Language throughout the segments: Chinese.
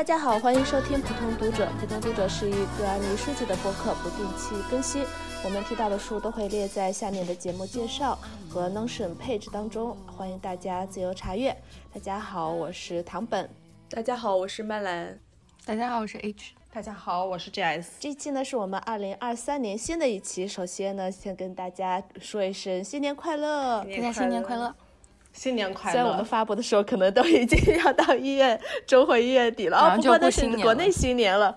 大家好，欢迎收听普通读者。普通读者是一个安妮书籍的播客，不定期更新。我们提到的书都会列在下面的节目介绍和 Notion page 当中，欢迎大家自由查阅。大家好，我是唐本。大家好，我是曼兰。大家好，我是 H。大家好，我是 JS。这期呢是我们二零二三年新的一期。首先呢，先跟大家说一声新年快乐，大家新年快乐，新年快乐。虽然我们发布的时候可能都已经要到一月中或一月底了哦，不过那是国内新年了。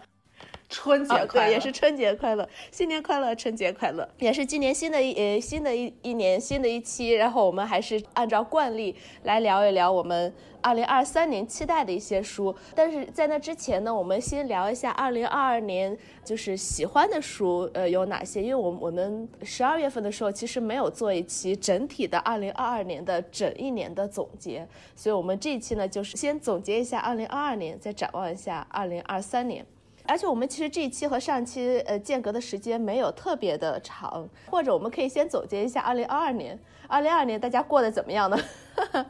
春节快乐，也是春节快乐，新年快乐，春节快乐，也是今年新的一呃新的一一年新的一期，然后我们还是按照惯例来聊一聊我们二零二三年期待的一些书。但是在那之前呢，我们先聊一下二零二二年就是喜欢的书呃有哪些，因为我我们十二月份的时候其实没有做一期整体的二零二二年的整一年的总结，所以我们这一期呢就是先总结一下二零二二年，再展望一下二零二三年。而且我们其实这一期和上期呃间隔的时间没有特别的长，或者我们可以先总结一下二零二二年，二零二二年大家过得怎么样呢？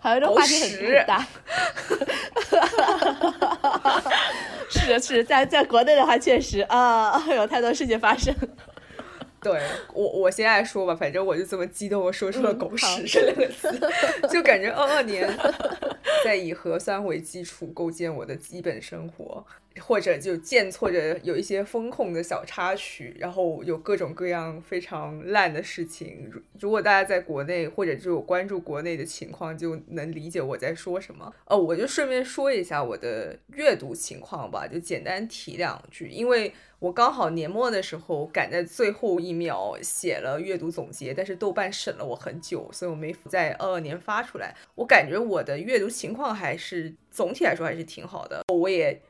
好像这话题很大。是的是，在在国内的话，确实啊，有太多事情发生。对我，我先来说吧，反正我就这么激动，我说出了“狗屎”这两个词，就感觉二二年在以核酸为基础构建我的基本生活。或者就见错着有一些风控的小插曲，然后有各种各样非常烂的事情。如果大家在国内或者就有关注国内的情况，就能理解我在说什么。哦，我就顺便说一下我的阅读情况吧，就简单提两句。因为我刚好年末的时候赶在最后一秒写了阅读总结，但是豆瓣审了我很久，所以我没在二二年发出来。我感觉我的阅读情况还是总体来说还是挺好的。我也。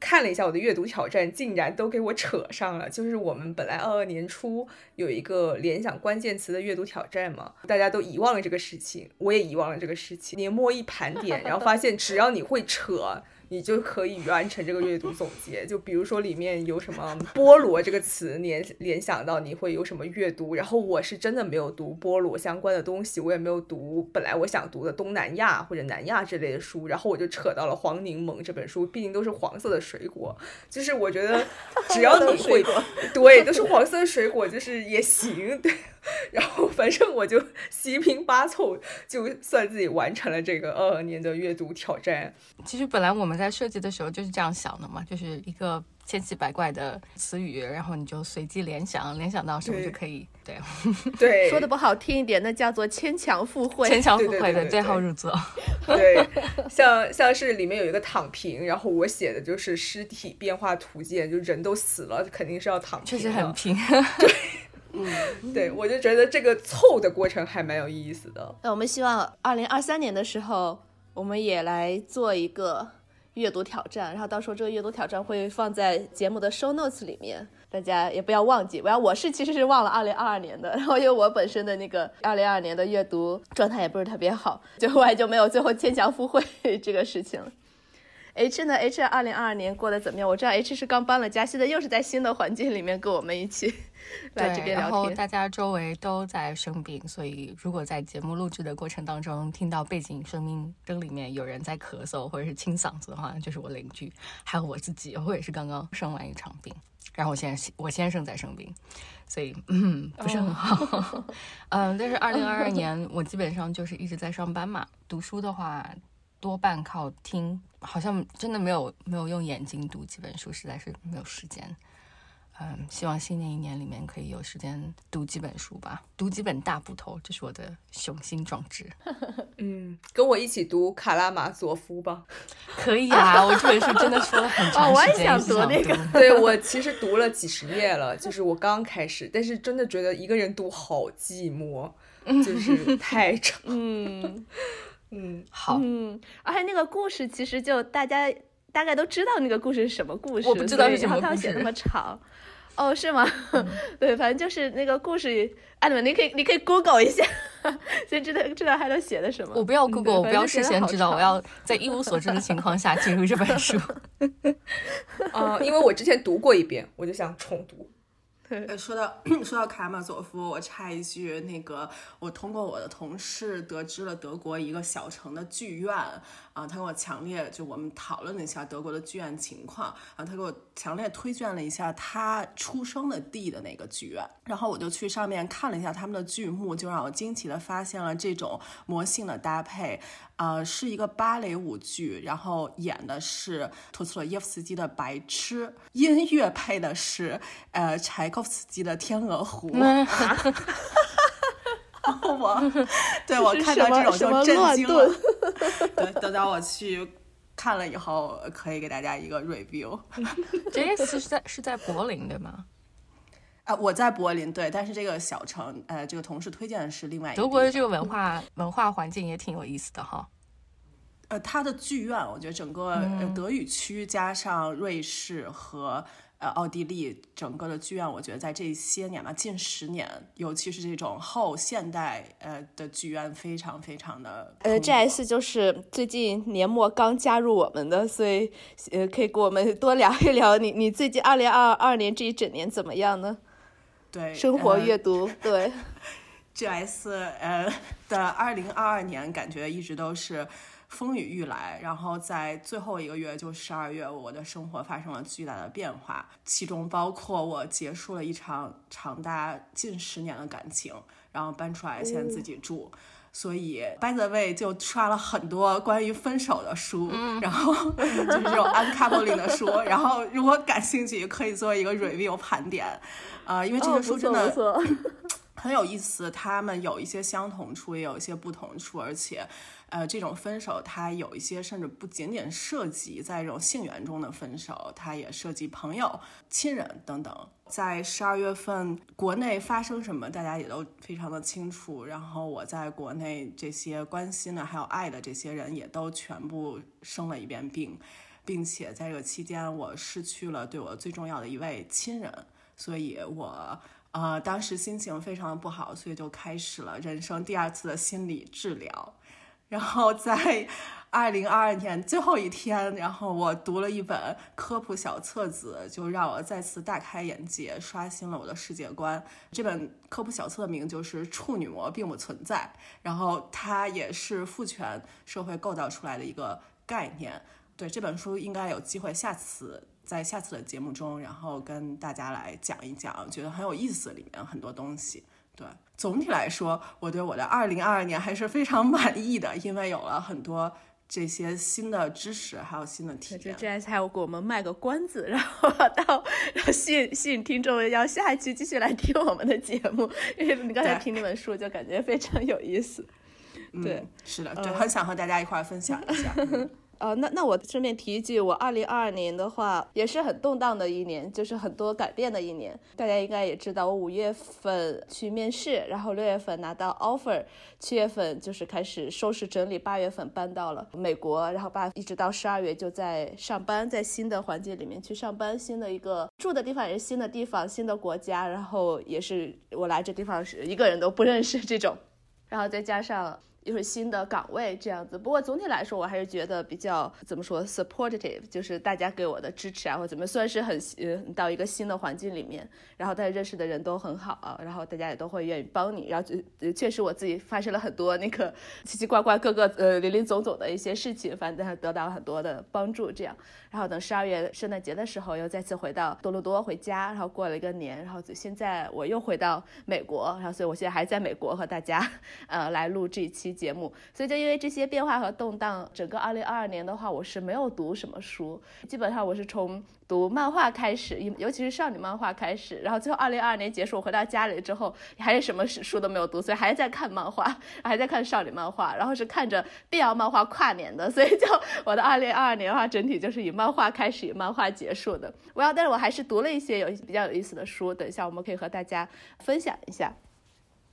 看了一下我的阅读挑战，竟然都给我扯上了。就是我们本来二二年初有一个联想关键词的阅读挑战嘛，大家都遗忘了这个事情，我也遗忘了这个事情。年末一盘点，然后发现只要你会扯。你就可以完成这个阅读总结，就比如说里面有什么菠萝这个词联联想到你会有什么阅读，然后我是真的没有读菠萝相关的东西，我也没有读本来我想读的东南亚或者南亚之类的书，然后我就扯到了黄柠檬这本书，毕竟都是黄色的水果，就是我觉得只要你会，对，都是黄色的水果，就是也行，对。然后反正我就七拼八凑，就算自己完成了这个二二年的阅读挑战。其实本来我们在设计的时候就是这样想的嘛，就是一个千奇百怪的词语，然后你就随机联想，联想到什么就可以。对 对，说的不好听一点，那叫做牵强附会。牵强附会的对号入座。对，像像是里面有一个躺平，然后我写的就是尸体变化图鉴，就人都死了，肯定是要躺平。确实很平。对。嗯，对，我就觉得这个凑的过程还蛮有意思的。那我们希望二零二三年的时候，我们也来做一个阅读挑战，然后到时候这个阅读挑战会放在节目的 show notes 里面，大家也不要忘记。我要我是其实是忘了二零二二年的，然后因为我本身的那个二零二二年的阅读状态也不是特别好，就后来就没有最后牵强附会 这个事情了。H 呢？H 二零二二年过得怎么样？我知道 H 是刚搬了家，现在又是在新的环境里面跟我们一起 来这边聊天。然后大家周围都在生病，所以如果在节目录制的过程当中听到背景声音灯里面有人在咳嗽或者是清嗓子的话，就是我邻居，还有我自己，我也是刚刚生完一场病。然后我现在我先生在生病，所以嗯不是很好。嗯，但是二零二二 年我基本上就是一直在上班嘛，读书的话。多半靠听，好像真的没有没有用眼睛读几本书，实在是没有时间。嗯，希望新的一年里面可以有时间读几本书吧，读几本大部头，这是我的雄心壮志。嗯，跟我一起读《卡拉马佐夫》吧。可以啊，我这本书真的说了很 长时间，想读那个。对我其实读了几十页了，就是我刚开始，但是真的觉得一个人读好寂寞，就是太长。嗯。嗯，好，嗯，而且那个故事其实就大家大概都知道那个故事是什么故事，我不知道是什么故事，他要写那么长，哦，是吗？对，反正就是那个故事，哎，你们你可以你可以 Google 一下，先知道知道他都写的什么。我不要 Google，我不要事先知道，我要在一无所知的情况下进入这本书。嗯，因为我之前读过一遍，我就想重读。呃，说到 说到卡马佐夫，我插一句，那个我通过我的同事得知了德国一个小城的剧院啊，他跟我强烈就我们讨论了一下德国的剧院情况啊，他给我强烈推荐了一下他出生的地的那个剧院，然后我就去上面看了一下他们的剧目，就让我惊奇的发现了这种魔性的搭配。呃，是一个芭蕾舞剧，然后演的是托斯托耶夫斯基的《白痴》，音乐配的是呃柴可夫斯基的《天鹅湖》。我 对我看到这种就震惊了。对，等到我去看了以后，可以给大家一个 review。这次是在是在柏林对吗？啊，我在柏林，对，但是这个小城，呃，这个同事推荐的是另外一个。德国的这个文化文化环境也挺有意思的哈。呃，它的剧院，我觉得整个德语区加上瑞士和呃奥地利，整个的剧院，我觉得在这些年吧，近十年，尤其是这种后现代呃的剧院，非常非常的。呃，G S 就是最近年末刚加入我们的，所以呃，可以跟我们多聊一聊你你最近二零二二年这一整年怎么样呢？对，生活阅读对，G.S. 呃的二零二二年感觉一直都是风雨欲来，然后在最后一个月就十二月，我的生活发生了巨大的变化，其中包括我结束了一场长达近十年的感情，然后搬出来现在自己住。所以，by the way，就刷了很多关于分手的书，然后就是这种 uncoupling 的书，然后如果感兴趣，可以做一个 review 盘点，啊，因为这些书真的 很有意思，他们有一些相同处，也有一些不同处，而且。呃，这种分手，它有一些甚至不仅仅涉及在这种性缘中的分手，它也涉及朋友、亲人等等。在十二月份，国内发生什么，大家也都非常的清楚。然后我在国内这些关心的还有爱的这些人，也都全部生了一遍病，并且在这个期间，我失去了对我最重要的一位亲人，所以我呃当时心情非常的不好，所以就开始了人生第二次的心理治疗。然后在二零二二年最后一天，然后我读了一本科普小册子，就让我再次大开眼界，刷新了我的世界观。这本科普小册的名就是《处女膜并不存在》，然后它也是父权社会构造出来的一个概念。对这本书，应该有机会下次在下次的节目中，然后跟大家来讲一讲，觉得很有意思，里面很多东西。对，总体来说，我对我的二零二二年还是非常 满意的，因为有了很多这些新的知识，还有新的体验。这还要给我们卖个关子，然后 到吸引吸引听众要下一期继续来听我们的节目，因为你刚才听那本书就感觉非常有意思。对，是的，就很想和大家一块分享一下。呃，那那我顺便提一句，我二零二二年的话也是很动荡的一年，就是很多改变的一年。大家应该也知道，我五月份去面试，然后六月份拿到 offer，七月份就是开始收拾整理，八月份搬到了美国，然后八一直到十二月就在上班，在新的环境里面去上班，新的一个住的地方也是新的地方，新的国家，然后也是我来这地方是一个人都不认识这种，然后再加上。又是新的岗位这样子，不过总体来说，我还是觉得比较怎么说，supportive，就是大家给我的支持啊，或怎么算是很呃到一个新的环境里面，然后大家认识的人都很好，然后大家也都会愿意帮你，然后就确实我自己发生了很多那个奇奇怪怪各个呃林林总总的一些事情，反正得到很多的帮助这样，然后等十二月圣诞节的时候又再次回到多伦多回家，然后过了一个年，然后现在我又回到美国，然后所以我现在还在美国和大家呃来录这一期。节目，所以就因为这些变化和动荡，整个二零二二年的话，我是没有读什么书，基本上我是从读漫画开始，尤其是少女漫画开始，然后最后二零二二年结束，我回到家里之后，还是什么书都没有读，所以还在看漫画，还在看少女漫画，然后是看着变样漫画跨年的，所以就我的二零二二年的话，整体就是以漫画开始，以漫画结束的。我要，但是我还是读了一些有比较有意思的书，等一下我们可以和大家分享一下。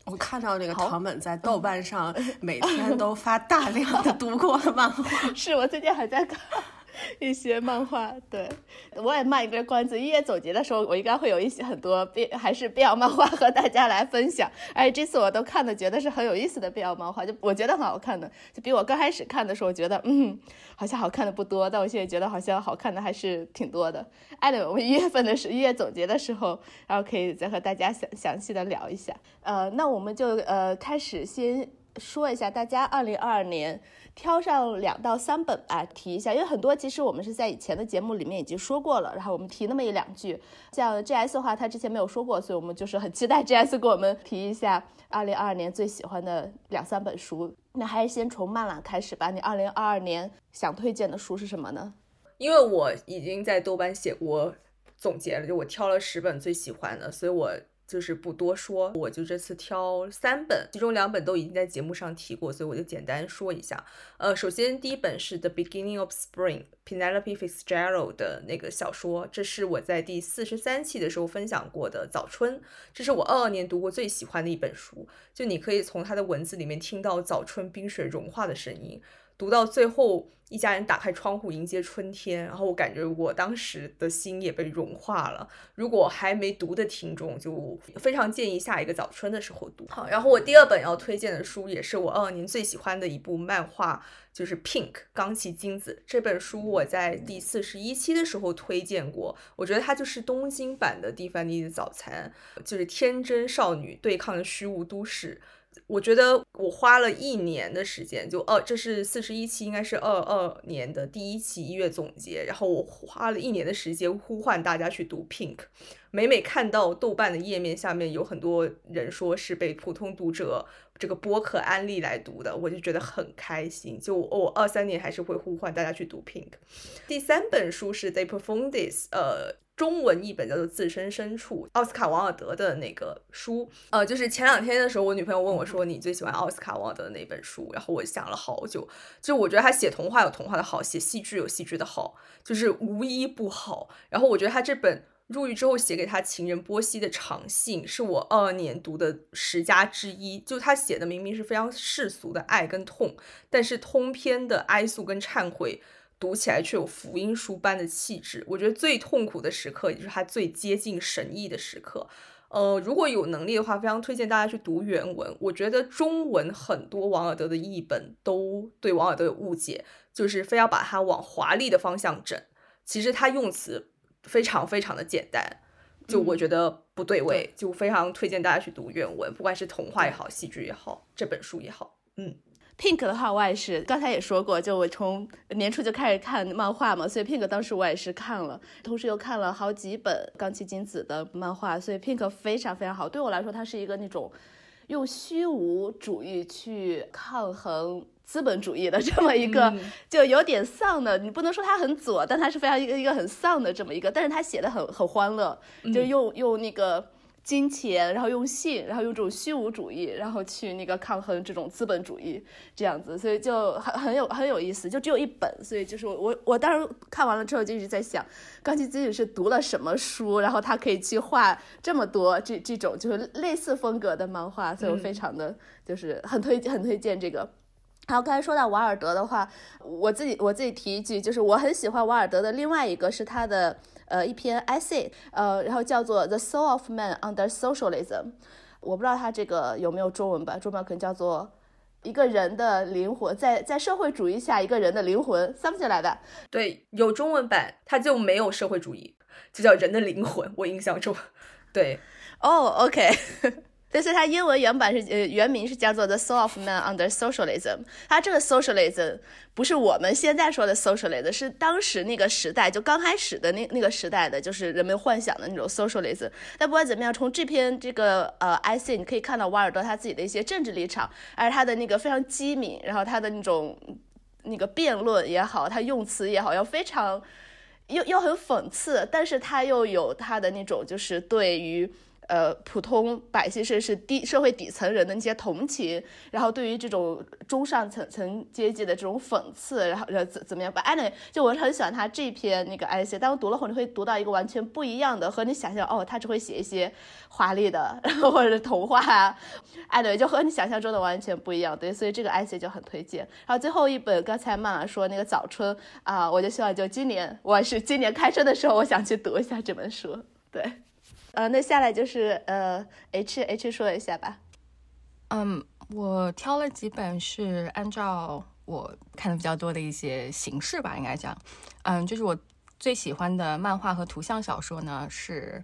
我看到那个唐本在豆瓣上每 天都发大量的读过的漫画，是我最近还在看，一些漫画，对我也卖一个关子。一月总结的时候，我应该会有一些很多变还是变 l 漫画和大家来分享。哎，这次我都看的觉得是很有意思的变 l 漫画，就我觉得很好看的，就比我刚开始看的时候觉得嗯好像好看的不多，但我现在觉得好像好看的还是挺多的。艾伦，我们一月份的时一月总结的时候，然后可以再和大家详详细的聊一下。呃，那我们就呃开始先说一下大家二零二二年。挑上两到三本吧，提一下，因为很多其实我们是在以前的节目里面已经说过了，然后我们提那么一两句。像 G S 的话，他之前没有说过，所以我们就是很期待 G S 给我们提一下二零二二年最喜欢的两三本书。那还是先从曼兰开始吧，你二零二二年想推荐的书是什么呢？因为我已经在豆瓣写过总结了，就我挑了十本最喜欢的，所以我。就是不多说，我就这次挑三本，其中两本都已经在节目上提过，所以我就简单说一下。呃，首先第一本是《The Beginning of Spring》，Penelope Fitzgerald 的那个小说，这是我在第四十三期的时候分享过的《早春》，这是我二二年读过最喜欢的一本书。就你可以从它的文字里面听到早春冰雪融化的声音。读到最后，一家人打开窗户迎接春天，然后我感觉我当时的心也被融化了。如果还没读的听众，就非常建议下一个早春的时候读。好，然后我第二本要推荐的书，也是我二二年最喜欢的一部漫画，就是《Pink 钢琴金子》这本书。我在第四十一期的时候推荐过，我觉得它就是东京版的《蒂凡尼的早餐》，就是天真少女对抗虚无都市。我觉得我花了一年的时间，就二，这是四十一期，应该是二二年的第一期一月总结。然后我花了一年的时间呼唤大家去读 Pink。每每看到豆瓣的页面下面有很多人说是被普通读者这个播客安利来读的，我就觉得很开心。就我二三年还是会呼唤大家去读 Pink。第三本书是 They Profundis，呃。中文译本叫做《自身深处》，奥斯卡·王尔德的那个书。呃，就是前两天的时候，我女朋友问我说：“你最喜欢奥斯卡·王尔德的哪本书？”然后我想了好久，就我觉得他写童话有童话的好，写戏剧有戏剧的好，就是无一不好。然后我觉得他这本入狱之后写给他情人波西的长信，是我二二年读的十佳之一。就他写的明明是非常世俗的爱跟痛，但是通篇的哀诉跟忏悔。读起来却有福音书般的气质。我觉得最痛苦的时刻，也就是他最接近神意的时刻。呃，如果有能力的话，非常推荐大家去读原文。我觉得中文很多王尔德的译本都对王尔德有误解，就是非要把它往华丽的方向整。其实他用词非常非常的简单，就我觉得不对位。就非常推荐大家去读原文，不管是童话也好，戏剧也好，这本书也好，嗯。Pink 的话，我也是刚才也说过，就我从年初就开始看漫画嘛，所以 Pink 当时我也是看了，同时又看了好几本冈崎金子的漫画，所以 Pink 非常非常好。对我来说，它是一个那种用虚无主义去抗衡资本主义的这么一个，就有点丧的。你不能说它很左，但它是非常一个一个很丧的这么一个，但是它写的很很欢乐，就用用那个。金钱，然后用性，然后用这种虚无主义，然后去那个抗衡这种资本主义，这样子，所以就很很有很有意思。就只有一本，所以就是我我我当时看完了之后就一直在想，钢琴自己是读了什么书，然后他可以去画这么多这这种就是类似风格的漫画，所以我非常的就是很推很推荐这个。然后刚才说到瓦尔德的话，我自己我自己提一句，就是我很喜欢瓦尔德的另外一个是他的。呃，一篇 essay，呃，然后叫做《The Soul of Man Under Socialism》，我不知道它这个有没有中文版，中文可能叫做一个人的灵魂在在社会主义下一个人的灵魂，，something 来的。对，有中文版，它就没有社会主义，就叫人的灵魂。我印象中，对，哦，OK。但是它英文原版是呃原名是叫做 The Soul of Man Under Socialism。它这个 Socialism 不是我们现在说的 Socialism，是当时那个时代就刚开始的那那个时代的，就是人们幻想的那种 Socialism。但不管怎么样，从这篇这个呃 I C 你可以看到瓦尔德他自己的一些政治立场，而他的那个非常机敏，然后他的那种那个辩论也好，他用词也好，要非常又又很讽刺，但是他又有他的那种就是对于。呃普通百姓甚至是低社会底层人的那些同情，然后对于这种中上层层阶级的这种讽刺，然后然后怎怎么样吧？anyway，就我是很喜欢他这篇那个 essay，但我读了后你会读到一个完全不一样的，和你想象哦，他只会写一些华丽的，然后或者是童话啊，anyway 就和你想象中的完全不一样。对，所以这个 essay 就很推荐。然后最后一本，刚才曼曼说那个早春啊，我就希望就今年我是今年开春的时候，我想去读一下这本书。对，呃，那下来就是呃，H H 说一下吧。嗯，我挑了几本是按照我看的比较多的一些形式吧，应该讲，嗯，就是我最喜欢的漫画和图像小说呢，是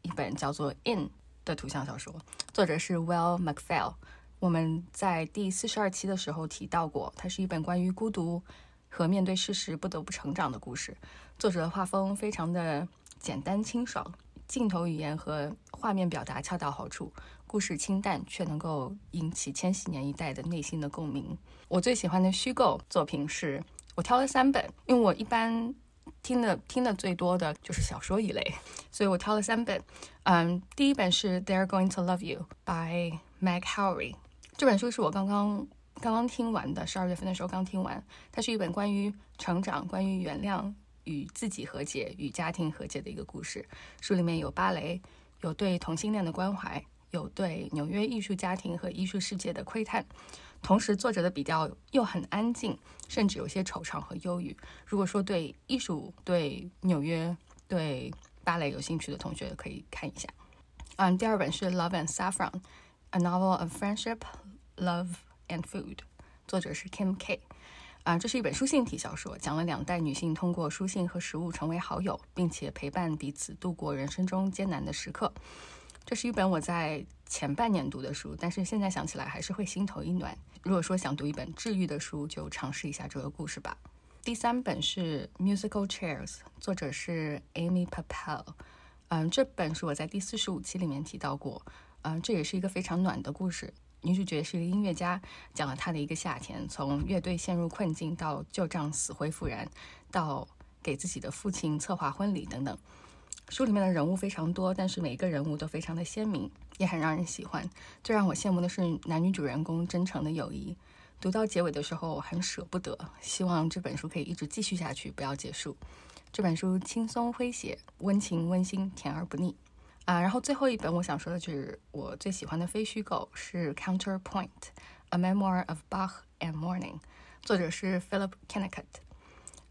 一本叫做《In》的图像小说，作者是 Well MacPhail。我们在第四十二期的时候提到过，它是一本关于孤独和面对事实不得不成长的故事。作者的画风非常的简单清爽，镜头语言和画面表达恰到好处，故事清淡却能够引起千禧年一代的内心的共鸣。我最喜欢的虚构作品是我挑了三本，因为我一般听的听的最多的就是小说一类，所以我挑了三本。嗯，第一本是《They're Going to Love You》by Meg Howry。这本书是我刚刚刚刚听完的，十二月份的时候刚听完。它是一本关于成长、关于原谅、与自己和解、与家庭和解的一个故事。书里面有芭蕾，有对同性恋的关怀，有对纽约艺术家庭和艺术世界的窥探。同时，作者的笔调又很安静，甚至有些惆怅和忧郁。如果说对艺术、对纽约、对芭蕾有兴趣的同学，可以看一下。嗯，第二本是《Love and Saffron》，A Novel of Friendship。Love and Food，作者是 Kim K，啊，这是一本书信体小说，讲了两代女性通过书信和食物成为好友，并且陪伴彼此度过人生中艰难的时刻。这是一本我在前半年读的书，但是现在想起来还是会心头一暖。如果说想读一本治愈的书，就尝试一下这个故事吧。第三本是 Musical Chairs，作者是 Amy Papel，嗯，这本书我在第四十五期里面提到过，嗯，这也是一个非常暖的故事。女主角是一个音乐家，讲了她的一个夏天，从乐队陷入困境到旧账死灰复燃，到给自己的父亲策划婚礼等等。书里面的人物非常多，但是每一个人物都非常的鲜明，也很让人喜欢。最让我羡慕的是男女主人公真诚的友谊。读到结尾的时候，很舍不得，希望这本书可以一直继续下去，不要结束。这本书轻松诙谐，温情温馨，甜而不腻。啊，然后最后一本我想说的就是我最喜欢的非虚构是《Counterpoint: A Memoir of Bach and Morning》，作者是 Philip Kennicott。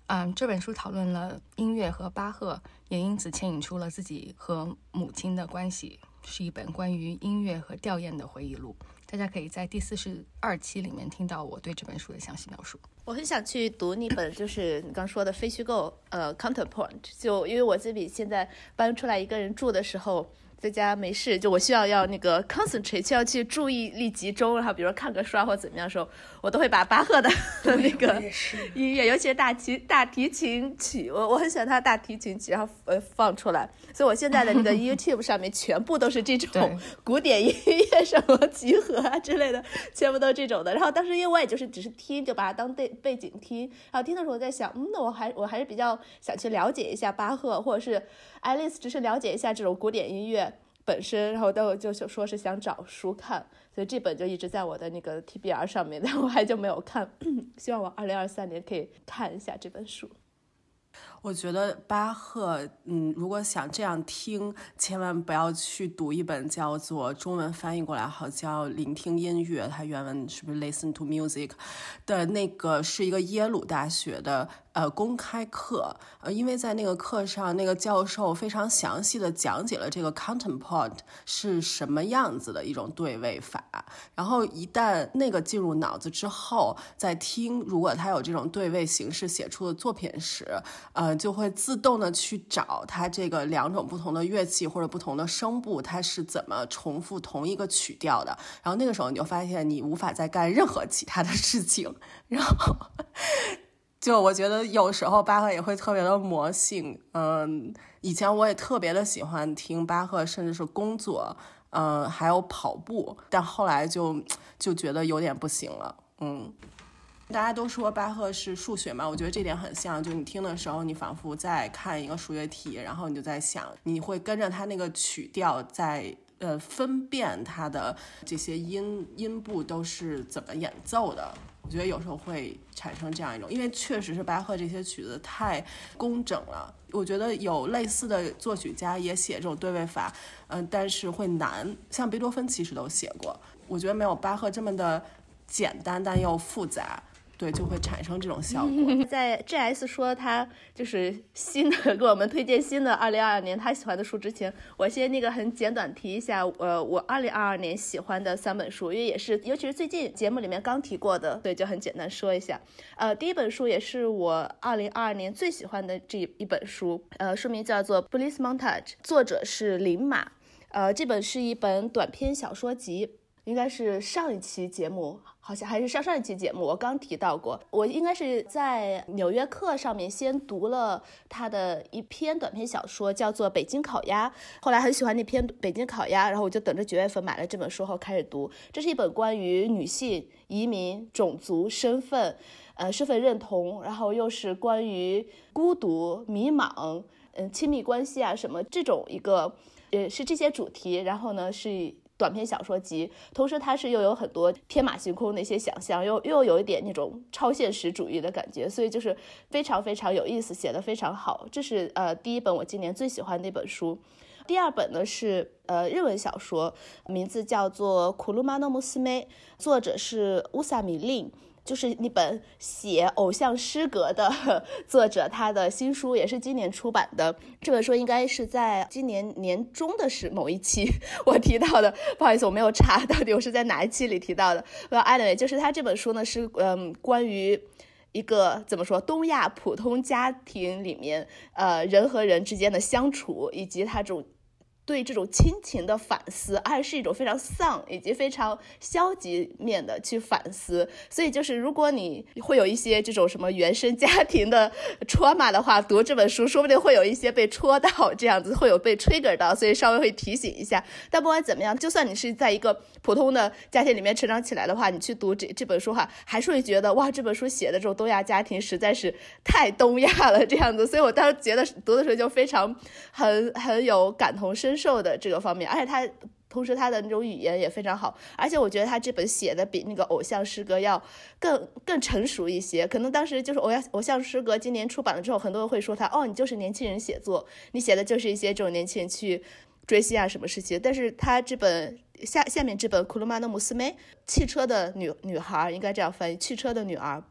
嗯，这本书讨论了音乐和巴赫，也因此牵引出了自己和母亲的关系，是一本关于音乐和吊唁的回忆录。大家可以在第四十二期里面听到我对这本书的详细描述。我很想去读那本，就是你刚说的非虚构，呃，Counterpoint。就因为我这里现在搬出来一个人住的时候。在家没事，就我需要要那个 concentrate，需要去注意力集中，然后比如说看个书啊或怎么样的时候，我都会把巴赫的 那个音乐，尤其是大提大提琴曲，我我很喜欢他的大提琴曲，然后呃放出来。所以我现在的那个 YouTube 上面全部都是这种 古典音乐什么集合啊之类的，全部都是这种的。然后当时因为我也就是只是听，就把它当背背景听。然后听的时候我在想，嗯，那我还我还是比较想去了解一下巴赫，或者是 Alice，只是了解一下这种古典音乐。本身，然后都就说是想找书看，所以这本就一直在我的那个 TBR 上面，但我还就没有看。希望我二零二三年可以看一下这本书。我觉得巴赫，嗯，如果想这样听，千万不要去读一本叫做中文翻译过来好叫《聆听音乐》，它原文是不是 Listen to Music 的那个是一个耶鲁大学的。呃，公开课，呃，因为在那个课上，那个教授非常详细的讲解了这个 counterpoint 是什么样子的一种对位法。然后一旦那个进入脑子之后，在听，如果他有这种对位形式写出的作品时，呃，就会自动的去找他这个两种不同的乐器或者不同的声部，它是怎么重复同一个曲调的。然后那个时候你就发现你无法再干任何其他的事情，然后。就我觉得有时候巴赫也会特别的魔性，嗯，以前我也特别的喜欢听巴赫，甚至是工作，嗯，还有跑步，但后来就就觉得有点不行了，嗯。大家都说巴赫是数学嘛，我觉得这点很像，就你听的时候，你仿佛在看一个数学题，然后你就在想，你会跟着他那个曲调在呃分辨他的这些音音部都是怎么演奏的。我觉得有时候会产生这样一种，因为确实是巴赫这些曲子太工整了。我觉得有类似的作曲家也写这种对位法，嗯，但是会难。像贝多芬其实都写过，我觉得没有巴赫这么的简单，但又复杂。对，就会产生这种效果。在 G S 说他就是新的给我们推荐新的二零二二年他喜欢的书之前，我先那个很简短提一下，呃，我二零二二年喜欢的三本书，因为也是尤其是最近节目里面刚提过的，对，就很简单说一下。呃，第一本书也是我二零二二年最喜欢的这一本书，呃，书名叫做《Police Montage》，作者是林马，呃，这本是一本短篇小说集。应该是上一期节目，好像还是上上一期节目，我刚提到过。我应该是在《纽约客》上面先读了他的一篇短篇小说，叫做《北京烤鸭》。后来很喜欢那篇《北京烤鸭》，然后我就等着九月份买了这本书后开始读。这是一本关于女性、移民、种族、身份，呃，身份认同，然后又是关于孤独、迷茫，嗯，亲密关系啊什么这种一个，呃，是这些主题。然后呢是。短篇小说集，同时它是又有很多天马行空的一些想象，又又有一点那种超现实主义的感觉，所以就是非常非常有意思，写的非常好。这是呃第一本我今年最喜欢的一本书，第二本呢是呃日文小说，名字叫做《库鲁马诺姆斯梅》，作者是乌萨米令。就是那本写偶像诗歌的 作者，他的新书也是今年出版的。这本书应该是在今年年中的是某一期 我提到的，不好意思，我没有查到底我是在哪一期里提到的。Well, anyway，就是他这本书呢是嗯关于一个怎么说东亚普通家庭里面呃人和人之间的相处，以及他这种。对这种亲情的反思，而是一种非常丧以及非常消极面的去反思。所以，就是如果你会有一些这种什么原生家庭的戳嘛的话，读这本书说不定会有一些被戳到，这样子会有被 trigger 到，所以稍微会提醒一下。但不管怎么样，就算你是在一个普通的家庭里面成长起来的话，你去读这这本书哈，还是会觉得哇，这本书写的这种东亚家庭实在是太东亚了这样子。所以我当时觉得读的时候就非常很很有感同身。受受的这个方面，而且他同时他的那种语言也非常好，而且我觉得他这本写的比那个偶像诗歌要更更成熟一些。可能当时就是偶像偶像诗歌今年出版了之后，很多人会说他哦，你就是年轻人写作，你写的就是一些这种年轻人去追星啊什么事情。但是他这本下下面这本《库鲁玛诺姆斯梅》汽车的女女孩应该这样翻译，汽车的女儿。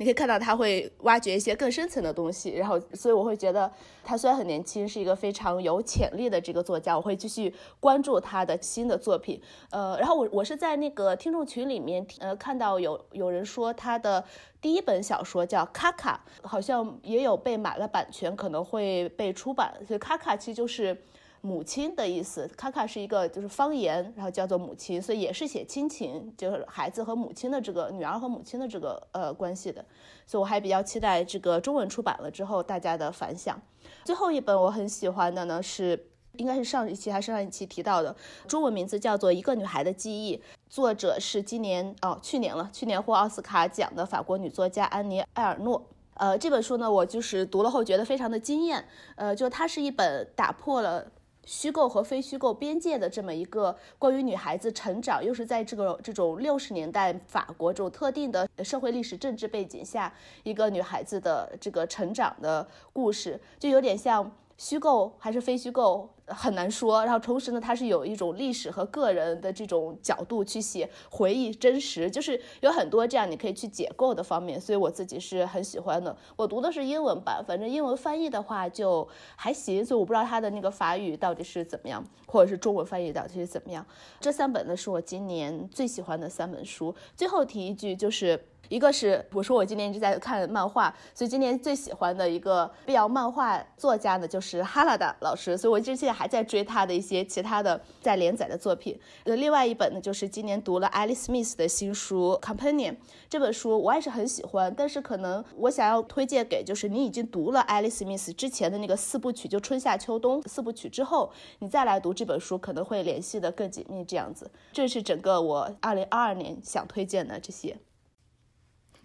你可以看到他会挖掘一些更深层的东西，然后，所以我会觉得他虽然很年轻，是一个非常有潜力的这个作家，我会继续关注他的新的作品。呃，然后我我是在那个听众群里面，呃，看到有有人说他的第一本小说叫《卡卡》，好像也有被买了版权，可能会被出版。所以《卡卡》其实就是。母亲的意思，卡卡是一个就是方言，然后叫做母亲，所以也是写亲情，就是孩子和母亲的这个女儿和母亲的这个呃关系的，所以我还比较期待这个中文出版了之后大家的反响。最后一本我很喜欢的呢是，应该是上一期还是上一期提到的，中文名字叫做《一个女孩的记忆》，作者是今年哦去年了，去年获奥斯卡奖的法国女作家安妮埃尔诺。呃，这本书呢我就是读了后觉得非常的惊艳，呃，就它是一本打破了。虚构和非虚构边界的这么一个关于女孩子成长，又是在这个这种六十年代法国这种特定的社会历史政治背景下，一个女孩子的这个成长的故事，就有点像。虚构还是非虚构很难说，然后同时呢，它是有一种历史和个人的这种角度去写回忆真实，就是有很多这样你可以去解构的方面，所以我自己是很喜欢的。我读的是英文版，反正英文翻译的话就还行，所以我不知道它的那个法语到底是怎么样，或者是中文翻译到底是怎么样。这三本呢是我今年最喜欢的三本书。最后提一句就是。一个是我说我今年一直在看漫画，所以今年最喜欢的一个 BL 漫画作家呢就是哈拉达老师，所以我之前还在追他的一些其他的在连载的作品。呃，另外一本呢就是今年读了 Alice Smith 的新书《Companion》这本书，我也是很喜欢，但是可能我想要推荐给就是你已经读了 Alice Smith 之前的那个四部曲，就春夏秋冬四部曲之后，你再来读这本书可能会联系的更紧密这样子。这是整个我二零二二年想推荐的这些。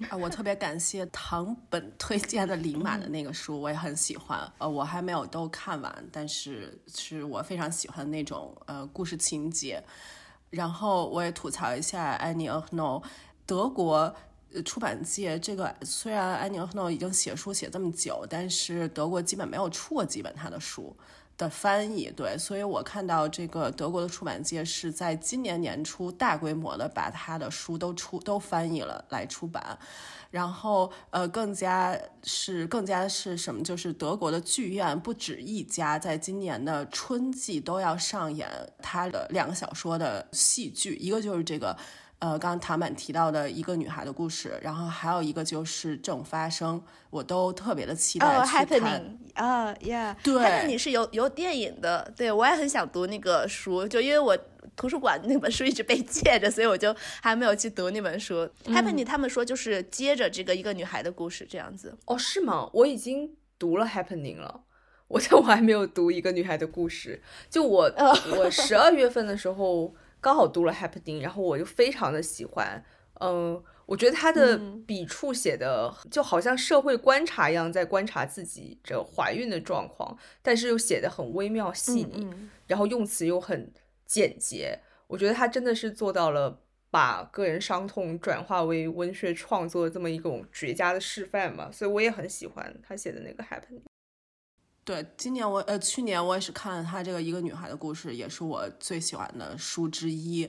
啊，我特别感谢唐本推荐的林马的那个书，我也很喜欢。呃，我还没有都看完，但是是我非常喜欢那种呃故事情节。然后我也吐槽一下安妮·厄赫诺，德国出版界这个虽然安妮·厄赫诺已经写书写这么久，但是德国基本没有出过几本他的书。的翻译对，所以我看到这个德国的出版界是在今年年初大规模的把他的书都出都翻译了来出版，然后呃更加是更加是什么？就是德国的剧院不止一家，在今年的春季都要上演他的两个小说的戏剧，一个就是这个。呃，刚刚唐满提到的一个女孩的故事，然后还有一个就是正发生，我都特别的期待去看。啊，Yeah，对，Happening 是有有电影的，对我也很想读那个书，就因为我图书馆那本书一直被借着，所以我就还没有去读那本书。Happening 他们说就是接着这个一个女孩的故事这样子。哦，是吗？我已经读了 Happening 了，我但我还没有读一个女孩的故事。就我我十二月份的时候。刚好读了《Happening》，然后我就非常的喜欢。嗯，我觉得他的笔触写的就好像社会观察一样，在观察自己这怀孕的状况，但是又写的很微妙细腻，然后用词又很简洁。我觉得他真的是做到了把个人伤痛转化为文学创作这么一种绝佳的示范嘛。所以我也很喜欢他写的那个《Happening》。对，今年我呃，去年我也是看了他这个一个女孩的故事，也是我最喜欢的书之一，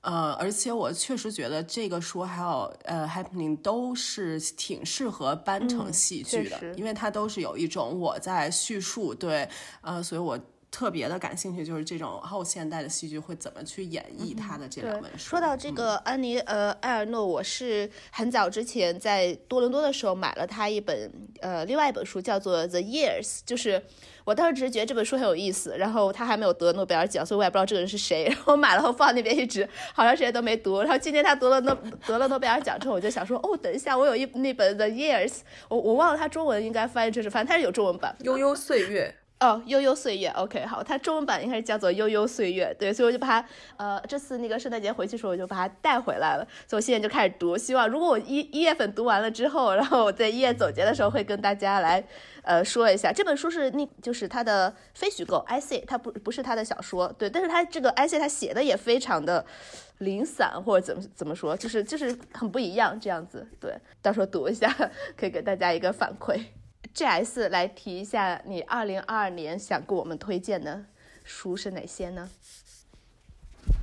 呃，而且我确实觉得这个书还有呃《Happening》都是挺适合搬成戏剧的，因为它都是有一种我在叙述，对，呃，所以我。特别的感兴趣，就是这种后现代的戏剧会怎么去演绎他的这两本书。说到这个安妮呃埃尔诺，我是很早之前在多伦多的时候买了他一本呃另外一本书，叫做《The Years》，就是我当时只是觉得这本书很有意思，然后他还没有得诺贝尔奖，所以我也不知道这个人是谁。然后买了后放那边一直好长时间都没读。然后今天他得了诺得了诺贝尔奖之后，我就想说哦，等一下我有一那本《The Years》，我我忘了他中文应该翻译成是，反正他是有中文版，《悠悠岁月》。哦，悠悠岁月，OK，好，它中文版应该是叫做悠悠岁月，对，所以我就把它，呃，这次那个圣诞节回去的时候，我就把它带回来了，所以我现在就开始读，希望如果我一一月份读完了之后，然后我在一月总结的时候会跟大家来，呃，说一下这本书是那，就是它的非虚构，IC，它不不是他的小说，对，但是它这个 IC 它写的也非常的零散或者怎么怎么说，就是就是很不一样这样子，对，到时候读一下 可以给大家一个反馈。G.S. 来提一下，你二零二二年想给我们推荐的书是哪些呢？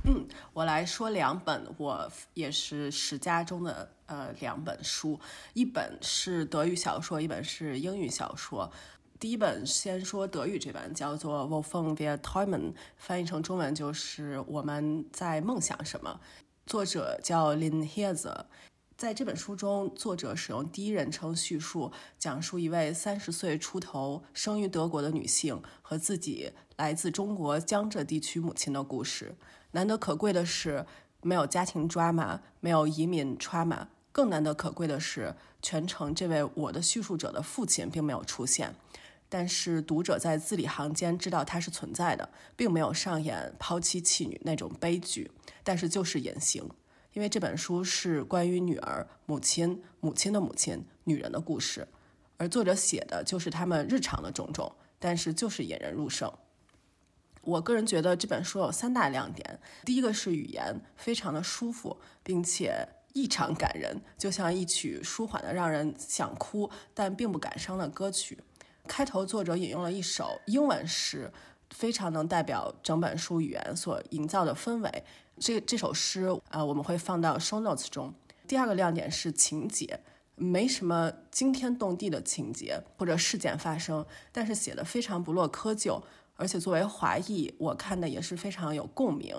嗯，我来说两本，我也是十佳中的呃两本书，一本是德语小说，一本是英语小说。第一本先说德语这本，叫做《Wovon wir träumen》，翻译成中文就是我们在梦想什么。作者叫 Lin Heise。在这本书中，作者使用第一人称叙述，讲述一位三十岁出头、生于德国的女性和自己来自中国江浙地区母亲的故事。难得可贵的是，没有家庭 drama，没有移民 trauma。更难得可贵的是，全程这位我的叙述者的父亲并没有出现。但是读者在字里行间知道他是存在的，并没有上演抛妻弃女那种悲剧，但是就是隐形。因为这本书是关于女儿、母亲、母亲的母亲、女人的故事，而作者写的就是他们日常的种种，但是就是引人入胜。我个人觉得这本书有三大亮点：第一个是语言非常的舒服，并且异常感人，就像一曲舒缓的让人想哭但并不感伤的歌曲。开头作者引用了一首英文诗，非常能代表整本书语言所营造的氛围。这这首诗啊，我们会放到 show notes 中。第二个亮点是情节，没什么惊天动地的情节或者事件发生，但是写的非常不落窠臼，而且作为华裔，我看的也是非常有共鸣。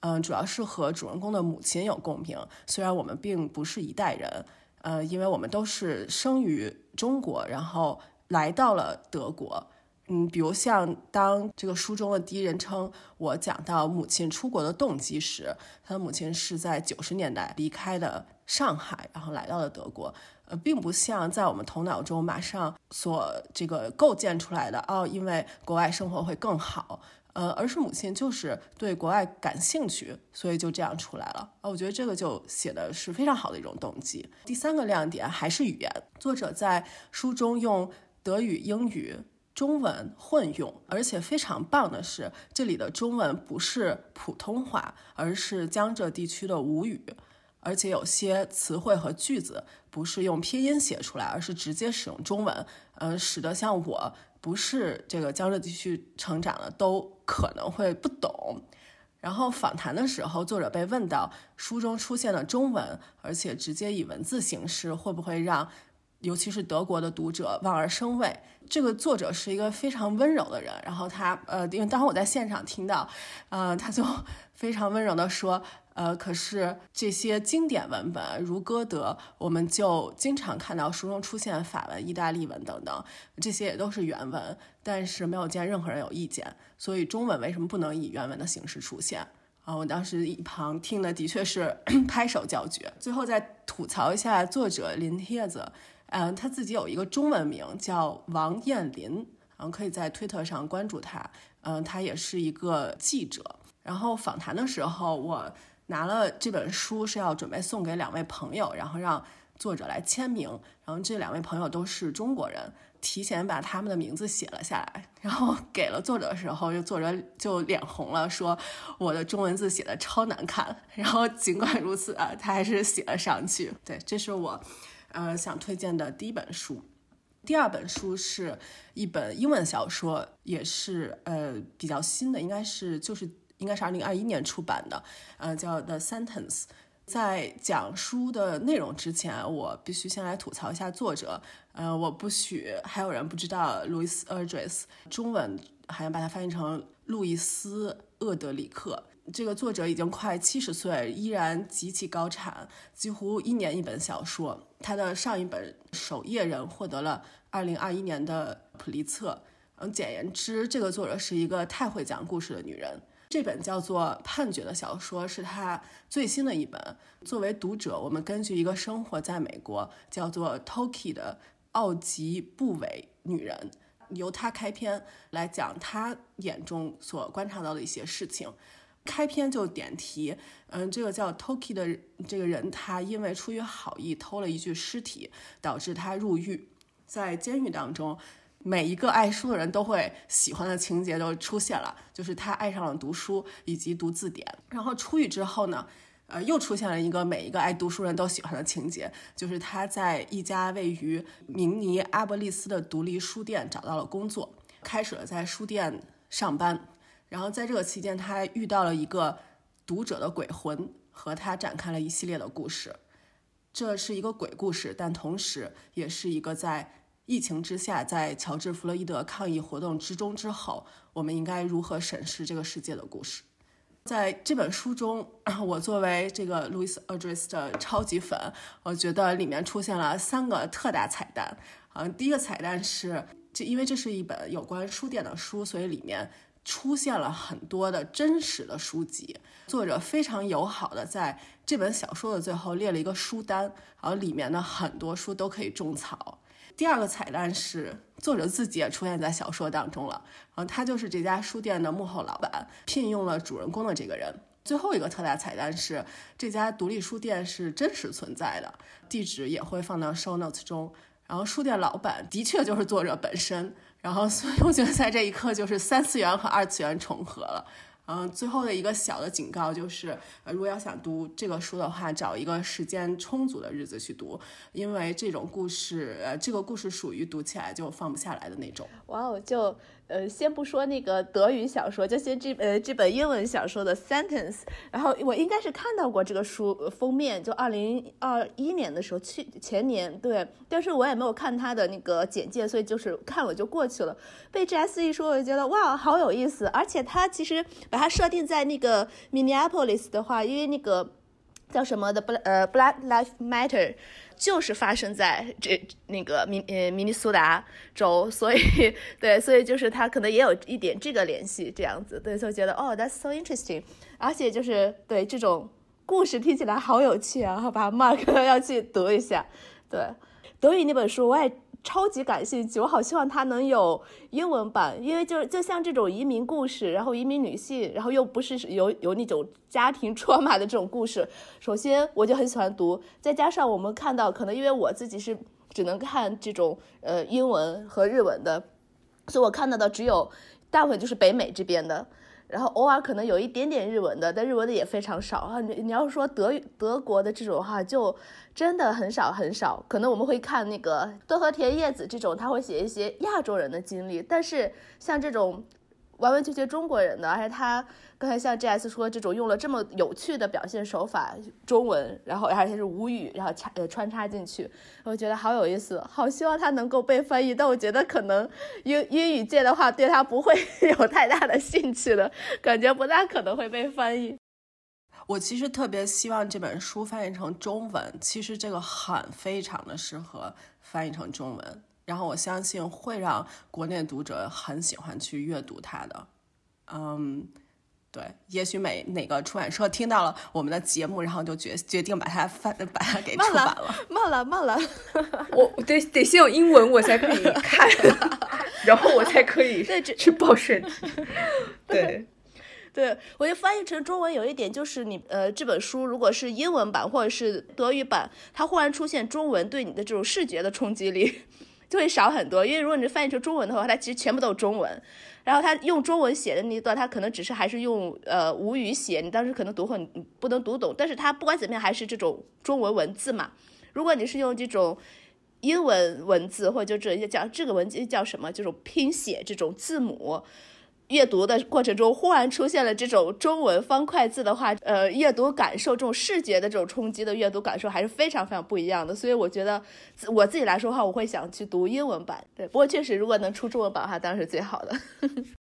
嗯，主要是和主人公的母亲有共鸣，虽然我们并不是一代人，呃，因为我们都是生于中国，然后来到了德国。嗯，比如像当这个书中的第一人称我讲到母亲出国的动机时，他的母亲是在九十年代离开的上海，然后来到了德国。呃，并不像在我们头脑中马上所这个构建出来的哦，因为国外生活会更好，呃，而是母亲就是对国外感兴趣，所以就这样出来了。啊，我觉得这个就写的是非常好的一种动机。第三个亮点还是语言，作者在书中用德语、英语。中文混用，而且非常棒的是，这里的中文不是普通话，而是江浙地区的吴语，而且有些词汇和句子不是用拼音写出来，而是直接使用中文，呃，使得像我不是这个江浙地区成长的都可能会不懂。然后访谈的时候，作者被问到书中出现了中文，而且直接以文字形式，会不会让？尤其是德国的读者望而生畏。这个作者是一个非常温柔的人，然后他呃，因为当时我在现场听到，呃，他就 非常温柔的说，呃，可是这些经典文本如歌德，我们就经常看到书中出现法文、意大利文等等，这些也都是原文，但是没有见任何人有意见。所以中文为什么不能以原文的形式出现？啊，我当时一旁听的的确是 拍手叫绝。最后再吐槽一下作者林帖子。嗯，他自己有一个中文名叫王彦林，嗯，可以在推特上关注他。嗯，他也是一个记者。然后访谈的时候，我拿了这本书是要准备送给两位朋友，然后让作者来签名。然后这两位朋友都是中国人，提前把他们的名字写了下来，然后给了作者的时候，就作者就脸红了，说我的中文字写的超难看。然后尽管如此啊，他还是写了上去。对，这是我。呃，想推荐的第一本书，第二本书是一本英文小说，也是呃比较新的，应该是就是应该是二零二一年出版的，呃叫 The Sentence。在讲书的内容之前，我必须先来吐槽一下作者。呃，我不许还有人不知道路易斯·厄德斯，中文好像把它翻译成路易斯·厄德里克。这个作者已经快七十岁，依然极其高产，几乎一年一本小说。他的上一本《守夜人》获得了二零二一年的普利策。嗯，简言之，这个作者是一个太会讲故事的女人。这本叫做《判决》的小说是他最新的一本。作为读者，我们根据一个生活在美国叫做 Toki 的奥吉布韦女人，由她开篇来讲她眼中所观察到的一些事情。开篇就点题，嗯，这个叫 Toki 的这个人，他因为出于好意偷了一具尸体，导致他入狱。在监狱当中，每一个爱书的人都会喜欢的情节都出现了，就是他爱上了读书以及读字典。然后出狱之后呢，呃，又出现了一个每一个爱读书人都喜欢的情节，就是他在一家位于明尼阿波利斯的独立书店找到了工作，开始了在书店上班。然后在这个期间，他遇到了一个读者的鬼魂，和他展开了一系列的故事。这是一个鬼故事，但同时也是一个在疫情之下，在乔治·弗洛伊德抗议活动之中之后，我们应该如何审视这个世界的故事。在这本书中，我作为这个路易斯·奥德斯的超级粉，我觉得里面出现了三个特大彩蛋。嗯，第一个彩蛋是，这因为这是一本有关书店的书，所以里面。出现了很多的真实的书籍，作者非常友好的在这本小说的最后列了一个书单，然后里面的很多书都可以种草。第二个彩蛋是作者自己也出现在小说当中了，然后他就是这家书店的幕后老板，聘用了主人公的这个人。最后一个特大彩蛋是这家独立书店是真实存在的，地址也会放到 show notes 中，然后书店老板的确就是作者本身。然后，所以我觉得在这一刻，就是三次元和二次元重合了。嗯，最后的一个小的警告就是，如果要想读这个书的话，找一个时间充足的日子去读，因为这种故事，呃，这个故事属于读起来就放不下来的那种。哇哦，就。呃，先不说那个德语小说，就先这呃这本英文小说的 sentence，然后我应该是看到过这个书封面，就二零二一年的时候，去前年对，但是我也没有看它的那个简介，所以就是看了就过去了。被 J.S. 一说，我就觉得哇，好有意思，而且它其实把它设定在那个 Minneapolis 的话，因为那个叫什么的不呃 Black Life Matter。就是发生在这那个明呃明尼苏达州，所以对，所以就是他可能也有一点这个联系，这样子，对，所以觉得哦，that's so interesting，而且就是对这种故事听起来好有趣啊，好吧，Mark 要去读一下，对，德语那本书我也。超级感兴趣，我好希望它能有英文版，因为就就像这种移民故事，然后移民女性，然后又不是有有那种家庭 trauma 的这种故事，首先我就很喜欢读，再加上我们看到，可能因为我自己是只能看这种呃英文和日文的，所以我看到的只有大部分就是北美这边的。然后偶尔可能有一点点日文的，但日文的也非常少啊。你你要说德德国的这种哈，就真的很少很少。可能我们会看那个多和田叶子这种，他会写一些亚洲人的经历，但是像这种。完完全全中国人的，而且他刚才像 J.S 说这种用了这么有趣的表现手法，中文，然后而且是无语，然后插穿插进去，我觉得好有意思，好希望他能够被翻译。但我觉得可能英英语界的话，对他不会有太大的兴趣的感觉，不大可能会被翻译。我其实特别希望这本书翻译成中文，其实这个很非常的适合翻译成中文。然后我相信会让国内读者很喜欢去阅读它的，嗯，对，也许每哪个出版社听到了我们的节目，然后就决决定把它翻，把它给出版了，慢了，慢了，我得得先有英文我才可以看，然后我才可以去报选题，对，对，我就翻译成中文有一点就是你呃这本书如果是英文版或者是德语版，它忽然出现中文对你的这种视觉的冲击力。就会少很多，因为如果你翻译成中文的话，它其实全部都是中文，然后他用中文写的那一段，他可能只是还是用呃吴语写，你当时可能读很不能读懂，但是他不管怎么样还是这种中文文字嘛。如果你是用这种英文文字，或者就这些叫这个文字叫什么，这种拼写这种字母。阅读的过程中，忽然出现了这种中文方块字的话，呃，阅读感受这种视觉的这种冲击的阅读感受还是非常非常不一样的。所以我觉得我自己来说的话，我会想去读英文版。对，不过确实如果能出中文版的话，当然是最好的。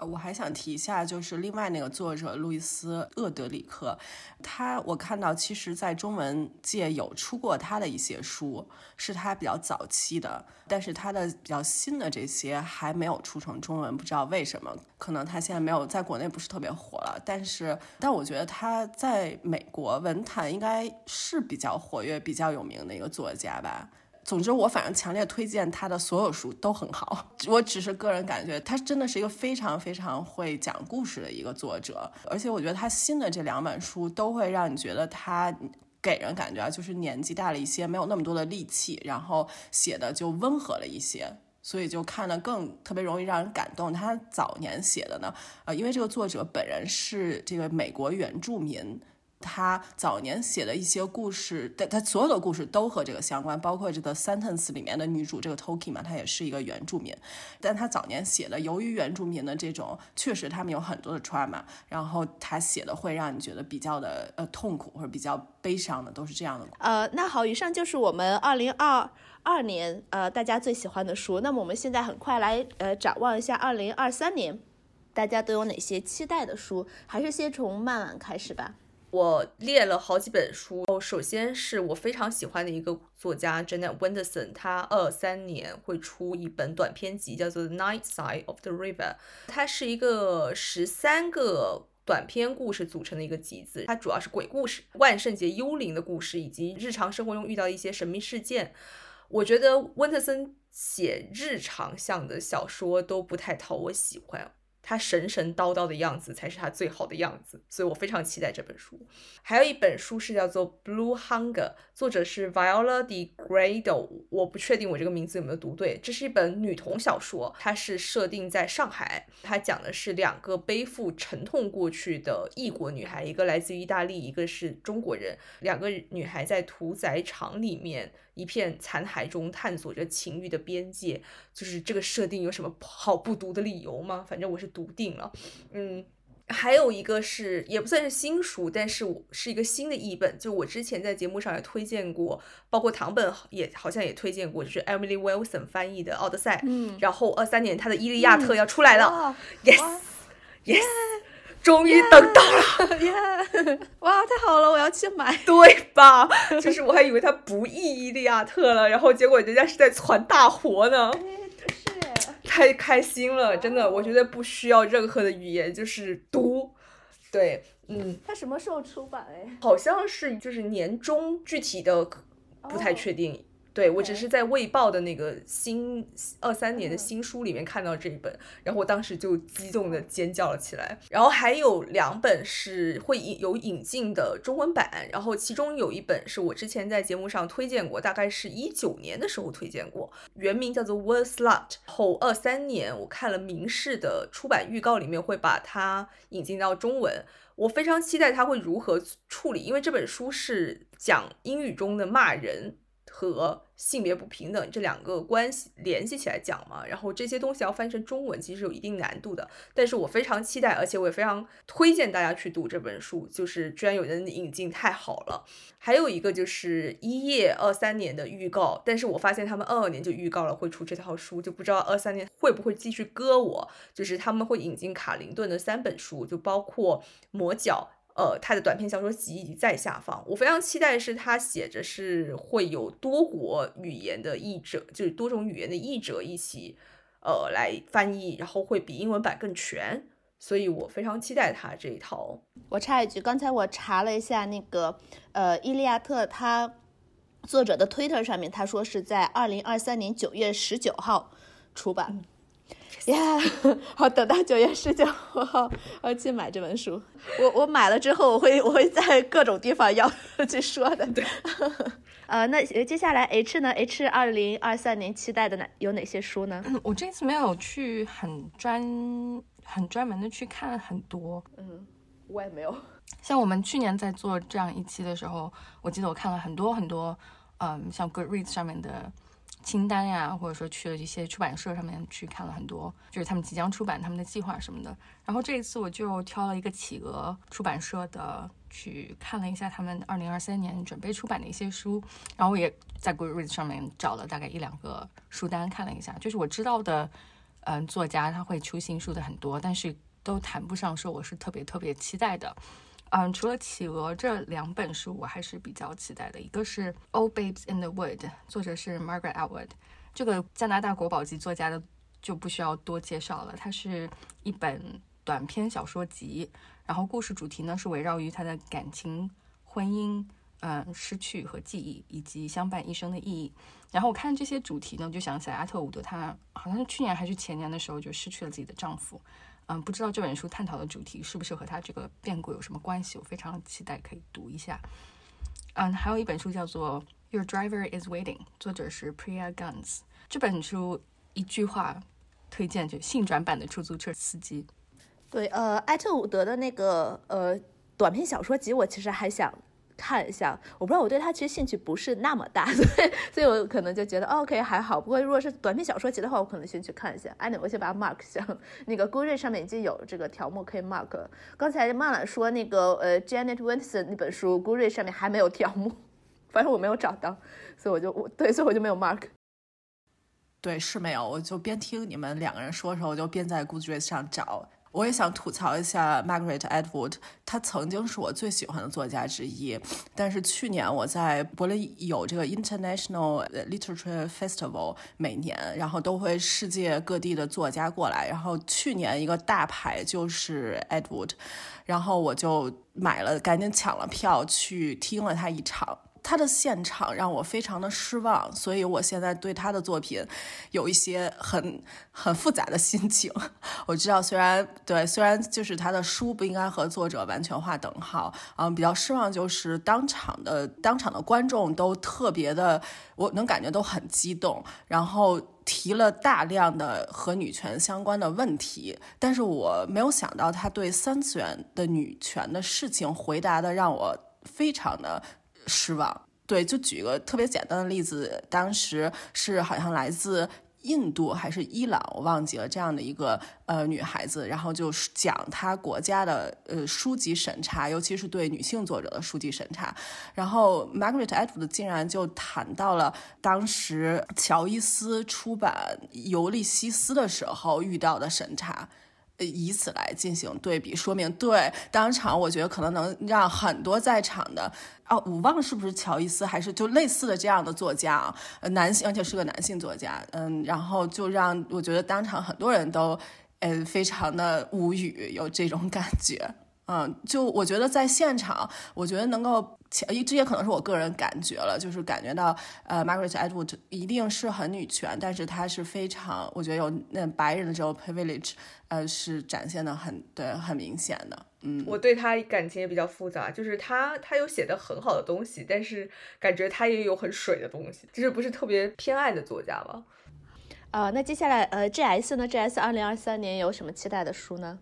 我还想提一下，就是另外那个作者路易斯·厄德里克，他我看到其实，在中文界有出过他的一些书，是他比较早期的，但是他的比较新的这些还没有出成中文，不知道为什么，可能他现在没有在国内不是特别火了。但是，但我觉得他在美国文坛应该是比较活跃、比较有名的一个作家吧。总之，我反正强烈推荐他的所有书都很好。我只是个人感觉，他真的是一个非常非常会讲故事的一个作者。而且，我觉得他新的这两本书都会让你觉得他给人感觉啊，就是年纪大了一些，没有那么多的力气，然后写的就温和了一些，所以就看得更特别容易让人感动。他早年写的呢，呃，因为这个作者本人是这个美国原住民。他早年写的一些故事，他他所有的故事都和这个相关，包括这个《Sentence》里面的女主这个 Toki 嘛，她也是一个原住民。但他早年写的，由于原住民的这种，确实他们有很多的 trauma，然后他写的会让你觉得比较的呃痛苦或者比较悲伤的，都是这样的。呃，那好，以上就是我们二零二二年呃大家最喜欢的书。那么我们现在很快来呃展望一下二零二三年，大家都有哪些期待的书？还是先从慢慢开始吧。我列了好几本书哦，首先是我非常喜欢的一个作家 Janet Wenderson，他二三年会出一本短篇集，叫做《Night Side of the River》，它是一个十三个短篇故事组成的一个集子，它主要是鬼故事、万圣节幽灵的故事，以及日常生活中遇到一些神秘事件。我觉得温特森写日常向的小说都不太讨我喜欢。他神神叨叨的样子才是他最好的样子，所以我非常期待这本书。还有一本书是叫做《Blue Hunger》，作者是 Viola Di Grado，我不确定我这个名字有没有读对。这是一本女童小说，它是设定在上海，它讲的是两个背负沉痛过去的异国女孩，一个来自于意大利，一个是中国人，两个女孩在屠宰场里面。一片残骸中探索着情欲的边界，就是这个设定有什么好不读的理由吗？反正我是读定了。嗯，还有一个是也不算是新书，但是我是一个新的译本，就我之前在节目上也推荐过，包括唐本也好像也推荐过，就是 Emily Wilson 翻译的《奥德赛》。嗯，然后二三年他的《伊利亚特》要出来了，Yes，Yes。终于等到了，耶！哇，太好了，我要去买，对吧？就是我还以为它不译《伊利亚特》了，然后结果人家是在传大活呢。是，太开心了，真的，我觉得不需要任何的语言，就是读。对，嗯。它什么时候出版？哎，好像是就是年终，具体的不太确定。对我只是在《卫报》的那个新二三年的新书里面看到这一本，然后我当时就激动的尖叫了起来。然后还有两本是会引有引进的中文版，然后其中有一本是我之前在节目上推荐过，大概是一九年的时候推荐过，原名叫做《Word Slut》。后二三年我看了明世的出版预告，里面会把它引进到中文，我非常期待它会如何处理，因为这本书是讲英语中的骂人。和性别不平等这两个关系联系起来讲嘛，然后这些东西要翻成中文其实有一定难度的，但是我非常期待，而且我也非常推荐大家去读这本书，就是居然有人引进，太好了。还有一个就是一页二三年的预告，但是我发现他们二二年就预告了会出这套书，就不知道二三年会不会继续割我，就是他们会引进卡林顿的三本书，就包括魔角。呃，他的短篇小说集以及在下方，我非常期待是他写着是会有多国语言的译者，就是多种语言的译者一起，呃，来翻译，然后会比英文版更全，所以我非常期待他这一套。我插一句，刚才我查了一下那个，呃，伊利亚特他作者的 Twitter 上面，他说是在二零二三年九月十九号出版。呀，好，等到九月十九号，我去买这本书。我我买了之后，我会我会在各种地方要去说的。对，呃，那接下来 H 呢？H 二零二三年期待的哪有哪些书呢？我这次没有去很专很专门的去看很多。嗯，我也没有。像我们去年在做这样一期的时候，我记得我看了很多很多，嗯，像 Goodreads 上面的。清单呀，或者说去了一些出版社上面去看了很多，就是他们即将出版他们的计划什么的。然后这一次我就挑了一个企鹅出版社的去看了一下他们二零二三年准备出版的一些书。然后我也在 Goodreads 上面找了大概一两个书单看了一下，就是我知道的，嗯，作家他会出新书的很多，但是都谈不上说我是特别特别期待的。嗯，除了企鹅这两本书，我还是比较期待的。一个是《Old Babes in the Wood》，作者是 Margaret Atwood，这个加拿大国宝级作家的就不需要多介绍了。它是一本短篇小说集，然后故事主题呢是围绕于他的感情、婚姻、嗯失去和记忆，以及相伴一生的意义。然后我看这些主题呢，我就想起来阿特伍德，她好像是去年还是前年的时候就失去了自己的丈夫。嗯，不知道这本书探讨的主题是不是和他这个变故有什么关系？我非常期待可以读一下。嗯，还有一本书叫做《Your Driver Is Waiting》，作者是 Priya Guns。这本书一句话推荐就性转版的出租车司机。对，呃，艾特伍德的那个呃短篇小说集，我其实还想。看一下，我不知道我对他其实兴趣不是那么大，所以所以我可能就觉得 OK 还好。不过如果是短篇小说集的话，我可能先去看一下。哎，我先把它 mark 下。那个 Goodreads 上面已经有这个条目可以 mark。刚才曼兰说那个呃 Janet Winson 那本书 Goodreads 上面还没有条目，反正我没有找到，所以我就我对，所以我就没有 mark。对，是没有。我就边听你们两个人说的时候，我就边在 Goodreads 上找。我也想吐槽一下 Margaret Atwood，她曾经是我最喜欢的作家之一。但是去年我在柏林有这个 International Literature Festival，每年然后都会世界各地的作家过来。然后去年一个大牌就是 Atwood，然后我就买了，赶紧抢了票去听了他一场。他的现场让我非常的失望，所以我现在对他的作品有一些很很复杂的心情。我知道，虽然对，虽然就是他的书不应该和作者完全划等号，嗯，比较失望就是当场的当场的观众都特别的，我能感觉都很激动，然后提了大量的和女权相关的问题，但是我没有想到他对三次元的女权的事情回答的让我非常的。失望，对，就举一个特别简单的例子，当时是好像来自印度还是伊朗，我忘记了这样的一个呃女孩子，然后就讲她国家的呃书籍审查，尤其是对女性作者的书籍审查，然后 Margaret Atwood 竟然就谈到了当时乔伊斯出版《尤利西斯》的时候遇到的审查。以此来进行对比说明，对当场我觉得可能能让很多在场的啊，我忘是不是乔伊斯还是就类似的这样的作家啊，男性而且是个男性作家，嗯，然后就让我觉得当场很多人都呃非常的无语，有这种感觉，嗯，就我觉得在现场，我觉得能够，这也可能是我个人感觉了，就是感觉到，呃，Margaret Atwood 一定是很女权，但是她是非常，我觉得有那白人的这种 privilege，呃，是展现的很对，很明显的。嗯，我对她感情也比较复杂，就是她她有写的很好的东西，但是感觉她也有很水的东西，就是不是特别偏爱的作家吧。啊，那接下来，呃，G S 呢？G S 二零二三年有什么期待的书呢？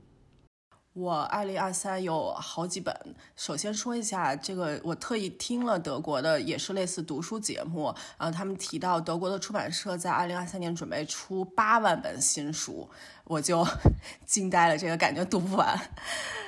我二零二三有好几本。首先说一下这个，我特意听了德国的，也是类似读书节目，呃，他们提到德国的出版社在二零二三年准备出八万本新书，我就 惊呆了，这个感觉读不完。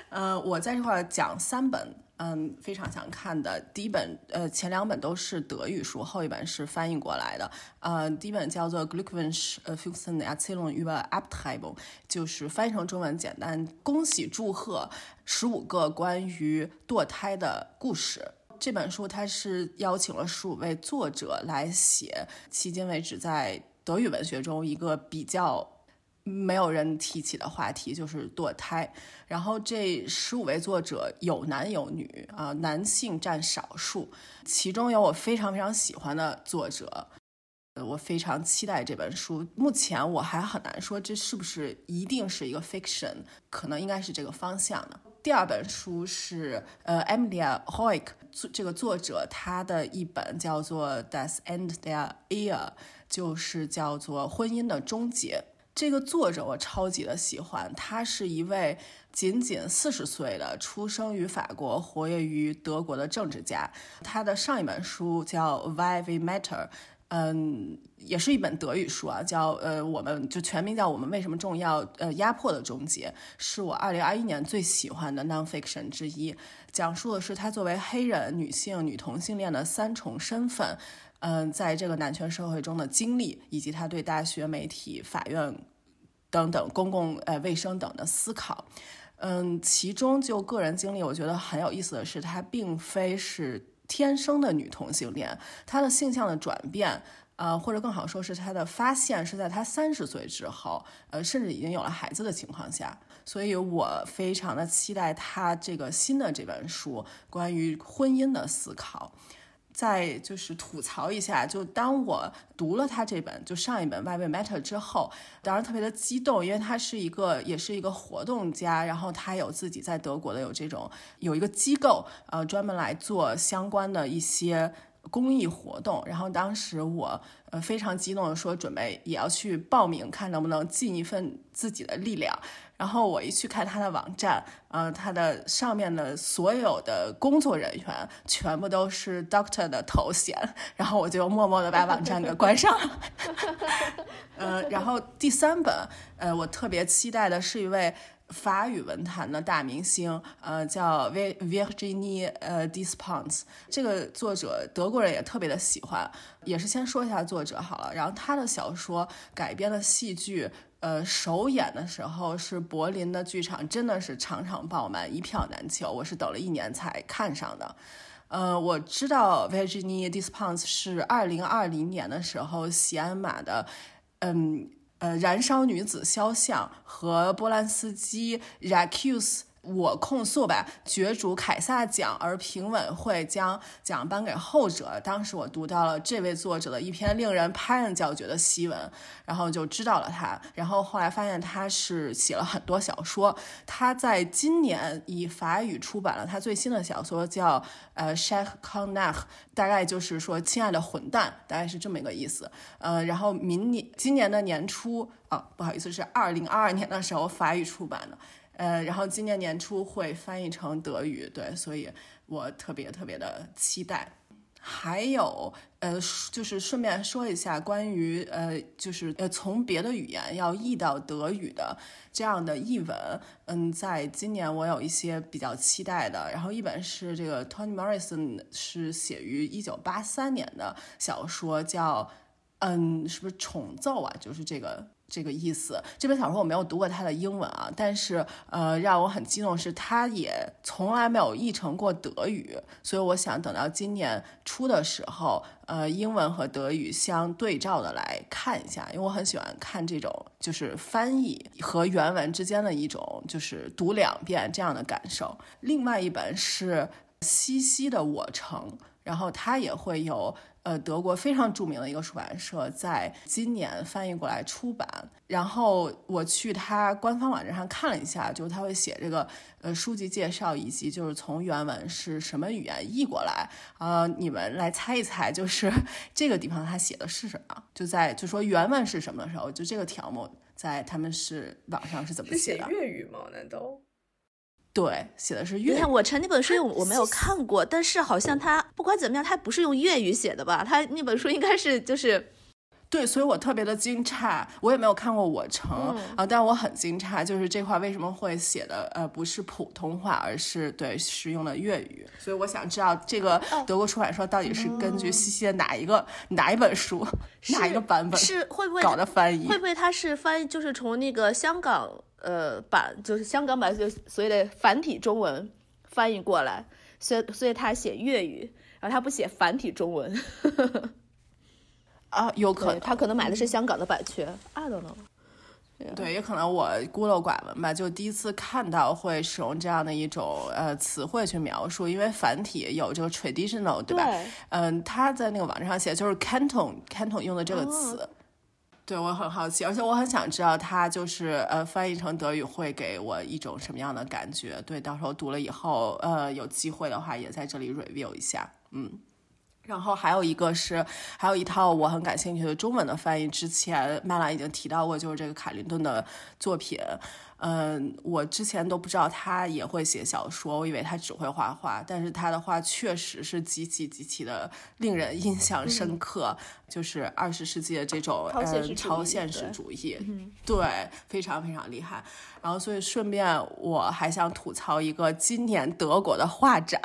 嗯，我在这块讲三本。嗯，非常想看的。第一本，呃，前两本都是德语书，后一本是翻译过来的。呃，第一本叫做《Glückwunsch für seine Erzählung über Abtreibung》，就是翻译成中文简单，恭喜祝贺十五个关于堕胎的故事。这本书它是邀请了十五位作者来写，迄今为止在德语文学中一个比较。没有人提起的话题就是堕胎，然后这十五位作者有男有女啊，男性占少数，其中有我非常非常喜欢的作者，我非常期待这本书。目前我还很难说这是不是一定是一个 fiction，可能应该是这个方向的。第二本书是呃，Emilia Hoik 这个作者他的一本叫做《Das End Their Ear》，就是叫做婚姻的终结。这个作者我超级的喜欢，他是一位仅仅四十岁的出生于法国、活跃于德国的政治家。他的上一本书叫《Why We Matter》，嗯，也是一本德语书啊，叫呃，我们就全名叫《我们为什么重要》，呃，压迫的终结，是我二零二一年最喜欢的 nonfiction 之一，讲述的是他作为黑人女性、女同性恋的三重身份。嗯，在这个男权社会中的经历，以及他对大学、媒体、法院等等公共呃卫生等的思考，嗯，其中就个人经历，我觉得很有意思的是，他并非是天生的女同性恋，他的性向的转变，呃，或者更好说是他的发现，是在他三十岁之后，呃，甚至已经有了孩子的情况下，所以我非常的期待他这个新的这本书关于婚姻的思考。再就是吐槽一下，就当我读了他这本就上一本《Why We Matter》之后，当然特别的激动，因为他是一个也是一个活动家，然后他有自己在德国的有这种有一个机构，呃，专门来做相关的一些公益活动。然后当时我呃非常激动的说，准备也要去报名，看能不能尽一份自己的力量。然后我一去看他的网站，呃，他的上面的所有的工作人员全部都是 Doctor 的头衔，然后我就默默的把网站给关上了。呃，然后第三本，呃，我特别期待的是一位法语文坛的大明星，呃，叫 Virginie 呃 Despentes，这个作者德国人也特别的喜欢，也是先说一下作者好了。然后他的小说改编的戏剧。呃，首演的时候是柏林的剧场，真的是场场爆满，一票难求。我是等了一年才看上的。呃，我知道 Virginie Despons 是二零二零年的时候西安马的，嗯呃，燃烧女子肖像和波兰斯基 Racuse。我控诉吧，角逐凯撒奖，而评委会将奖颁给后者。当时我读到了这位作者的一篇令人拍案叫绝的檄文，然后就知道了他。然后后来发现他是写了很多小说。他在今年以法语出版了他最新的小说，叫呃 Sheikh Conach，大概就是说亲爱的混蛋，大概是这么一个意思。呃，然后明年今年的年初啊，不好意思，是二零二二年的时候法语出版的。呃，然后今年年初会翻译成德语，对，所以我特别特别的期待。还有，呃，就是顺便说一下关于，呃，就是呃，从别的语言要译到德语的这样的译文，嗯，在今年我有一些比较期待的。然后一本是这个 Tony Morrison 是写于一九八三年的小说，叫，嗯，是不是重奏啊？就是这个。这个意思。这本小说我没有读过它的英文啊，但是呃，让我很激动是它也从来没有译成过德语，所以我想等到今年初的时候，呃，英文和德语相对照的来看一下，因为我很喜欢看这种就是翻译和原文之间的一种就是读两遍这样的感受。另外一本是西西的《我城》，然后它也会有。呃，德国非常著名的一个出版社在今年翻译过来出版，然后我去他官方网站上看了一下，就是他会写这个呃书籍介绍，以及就是从原文是什么语言译过来啊，你们来猜一猜，就是 这个地方他写的是什么？就在就说原文是什么的时候，就这个条目在他们是网上是怎么写的？粤语吗？难道？对，写的是粤。你看我成那本书我没有看过，但是好像他不管怎么样，他不是用粤语写的吧？他那本书应该是就是，对，所以我特别的惊诧。我也没有看过《我城》啊，但我很惊诧，就是这块为什么会写的呃不是普通话，而是对是用的粤语。所以我想知道这个德国出版社到底是根据西西的哪一个哪一本书哪一个版本是会不会搞的翻译？会不会他是翻译就是从那个香港？呃，版就是香港版，就所谓的繁体中文翻译过来，所以所以他写粤语，然后他不写繁体中文。啊，有可能他可能买的是香港的版权，I don't know。对，也可能我孤陋寡闻吧，就第一次看到会使用这样的一种呃词汇去描述，因为繁体有这个 traditional，对吧？嗯，他在那个网站上写就是 canton，canton 用的这个词。对我很好奇，而且我很想知道它就是呃翻译成德语会给我一种什么样的感觉。对，到时候读了以后，呃，有机会的话也在这里 review 一下。嗯，然后还有一个是，还有一套我很感兴趣的中文的翻译，之前曼兰已经提到过，就是这个卡林顿的作品。嗯，我之前都不知道他也会写小说，我以为他只会画画，但是他的画确实是极其极其的令人印象深刻，就是二十世纪的这种嗯超现实主义，对，非常非常厉害。然后，所以顺便我还想吐槽一个今年德国的画展，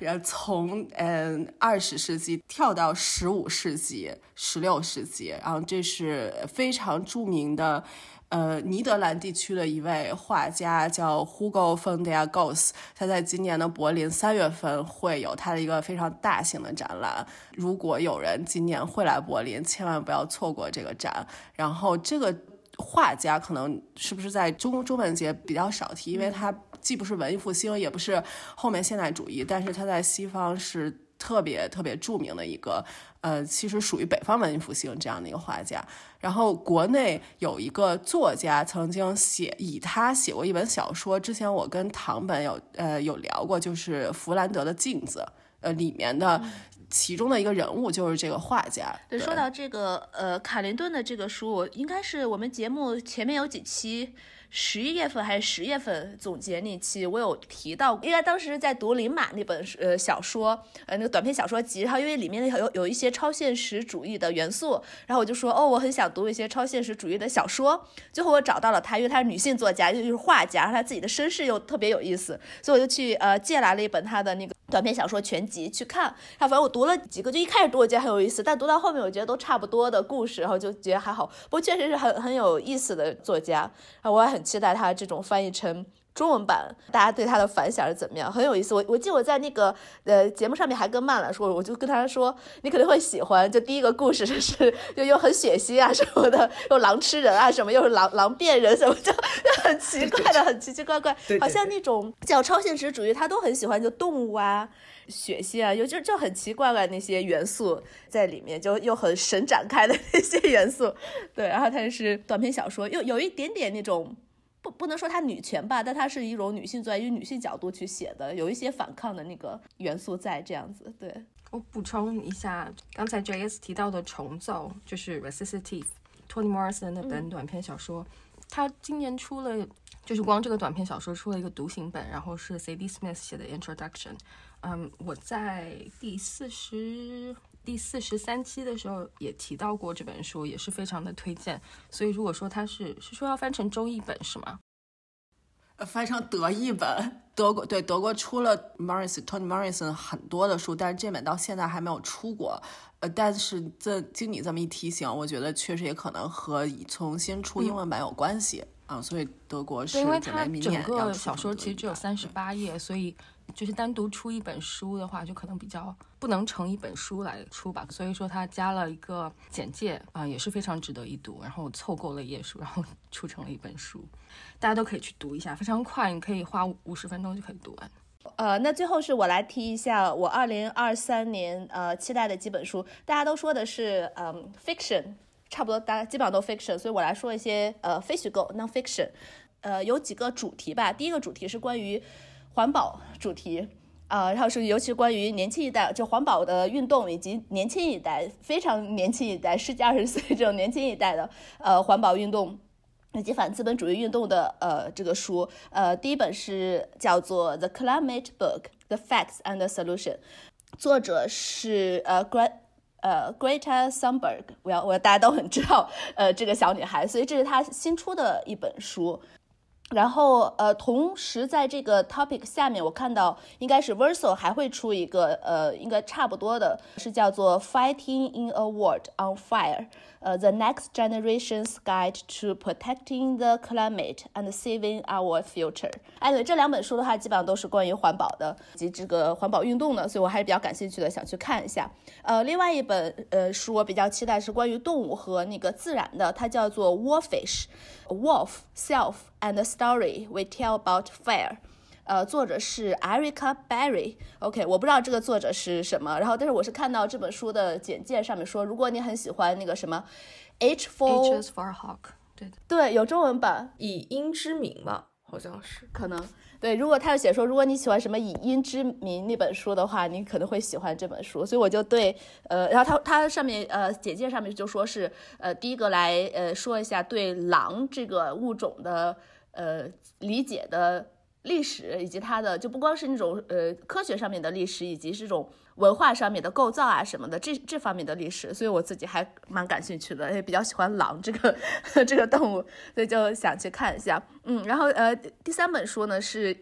然后从嗯二十世纪跳到十五世纪、十六世纪，然后这是非常著名的。呃，尼德兰地区的一位画家叫 Hugo von der Goss，他在今年的柏林三月份会有他的一个非常大型的展览。如果有人今年会来柏林，千万不要错过这个展。然后这个画家可能是不是在中中文节比较少提，因为他既不是文艺复兴，也不是后面现代主义，但是他在西方是。特别特别著名的一个，呃，其实属于北方文艺复兴这样的一个画家。然后国内有一个作家曾经写以他写过一本小说，之前我跟唐本有呃有聊过，就是弗兰德的镜子，呃，里面的其中的一个人物就是这个画家。对，说到这个呃卡林顿的这个书，应该是我们节目前面有几期。十一月份还是十月份总结那期，我有提到，因为当时在读林马那本呃小说，呃那个短篇小说集，然后因为里面有有一些超现实主义的元素，然后我就说，哦，我很想读一些超现实主义的小说。最后我找到了她，因为她是女性作家，就是画家，然后她自己的身世又特别有意思，所以我就去呃借来了一本她的那个。短篇小说全集去看，他反正我读了几个，就一开始读我觉得很有意思，但读到后面我觉得都差不多的故事，然后就觉得还好。不过确实是很很有意思的作家，然后我也很期待他这种翻译成。中文版大家对他的反响是怎么样？很有意思。我我记得我在那个呃节目上面还跟曼兰说，我就跟他说你肯定会喜欢。就第一个故事 是又又很血腥啊什么的，又狼吃人啊什么，又是狼狼变人什么，就就很奇怪的，很奇奇怪怪。好像那种叫超现实主义，他都很喜欢就动物啊、血腥啊，有就就很奇怪的那些元素在里面，就又很神展开的那些元素。对，然后他是短篇小说，又有一点点那种。不不能说它女权吧，但它是一种女性在于女性角度去写的，有一些反抗的那个元素在这样子。对我补充一下，刚才 J S 提到的重奏就是 Resistive，Toni Morrison 那本短篇小说，他今年出了，就是光这个短篇小说出了一个独行本，然后是 C D Smith 写的 Introduction。嗯，我在第四十。第四十三期的时候也提到过这本书，也是非常的推荐。所以如果说它是是说要翻成中译本是吗？翻成德译本。德国对德国出了 Morrison Tony Morrison 很多的书，但是这本到现在还没有出过。呃，但是这经你这么一提醒，我觉得确实也可能和重新出英文版有关系啊。所以德国是因为准备它整明年要个小说其实只有三十八页，所以就是单独出一本书的话，就可能比较不能成一本书来出吧。所以说它加了一个简介啊、也是非常值得一读。然后凑够了页数，然后 出成了一本书，大家都可以去读一下，非常快，你可以花五十分钟就可以读完。呃，那最后是我来提一下我二零二三年呃期待的几本书，大家都说的是嗯 fiction，差不多大家基本上都 fiction，所以我来说一些呃非虚构 non fiction，呃有几个主题吧。第一个主题是关于环保主题。啊、然后是尤其关于年轻一代，就环保的运动以及年轻一代，非常年轻一代，十几二十岁这种年轻一代的呃环保运动以及反资本主义运动的呃这个书，呃，第一本是叫做《The Climate Book: The Facts and the Solution》，作者是呃 Gre 呃 Greta Thunberg，我要我要大家都很知道呃这个小女孩，所以这是她新出的一本书。然后，呃，同时在这个 topic 下面，我看到应该是 Verso 还会出一个，呃，应该差不多的，是叫做 Fighting in a World on Fire，呃，The Next Generation's Guide to Protecting the Climate and Saving Our Future。哎，对，这两本书的话，基本上都是关于环保的及这个环保运动的，所以我还是比较感兴趣的，想去看一下。呃，另外一本呃书我比较期待是关于动物和那个自然的，它叫做 Wolfish。Wolf, Self and Story We Tell About Fire，呃，作者是 Erica Berry。OK，我不知道这个作者是什么，然后但是我是看到这本书的简介上面说，如果你很喜欢那个什么 H for H is for hawk，对的。对，有中文版，以鹰之名嘛，好像是。可能对，如果他有写说，如果你喜欢什么《以音之名》那本书的话，你可能会喜欢这本书，所以我就对，呃，然后他他上面呃简介上面就说是呃第一个来呃说一下对狼这个物种的呃理解的历史，以及它的就不光是那种呃科学上面的历史，以及这种文化上面的构造啊什么的这这方面的历史，所以我自己还蛮感兴趣的，也比较喜欢狼这个 这个动物，所以就想去看一下。嗯，然后呃第三本书呢是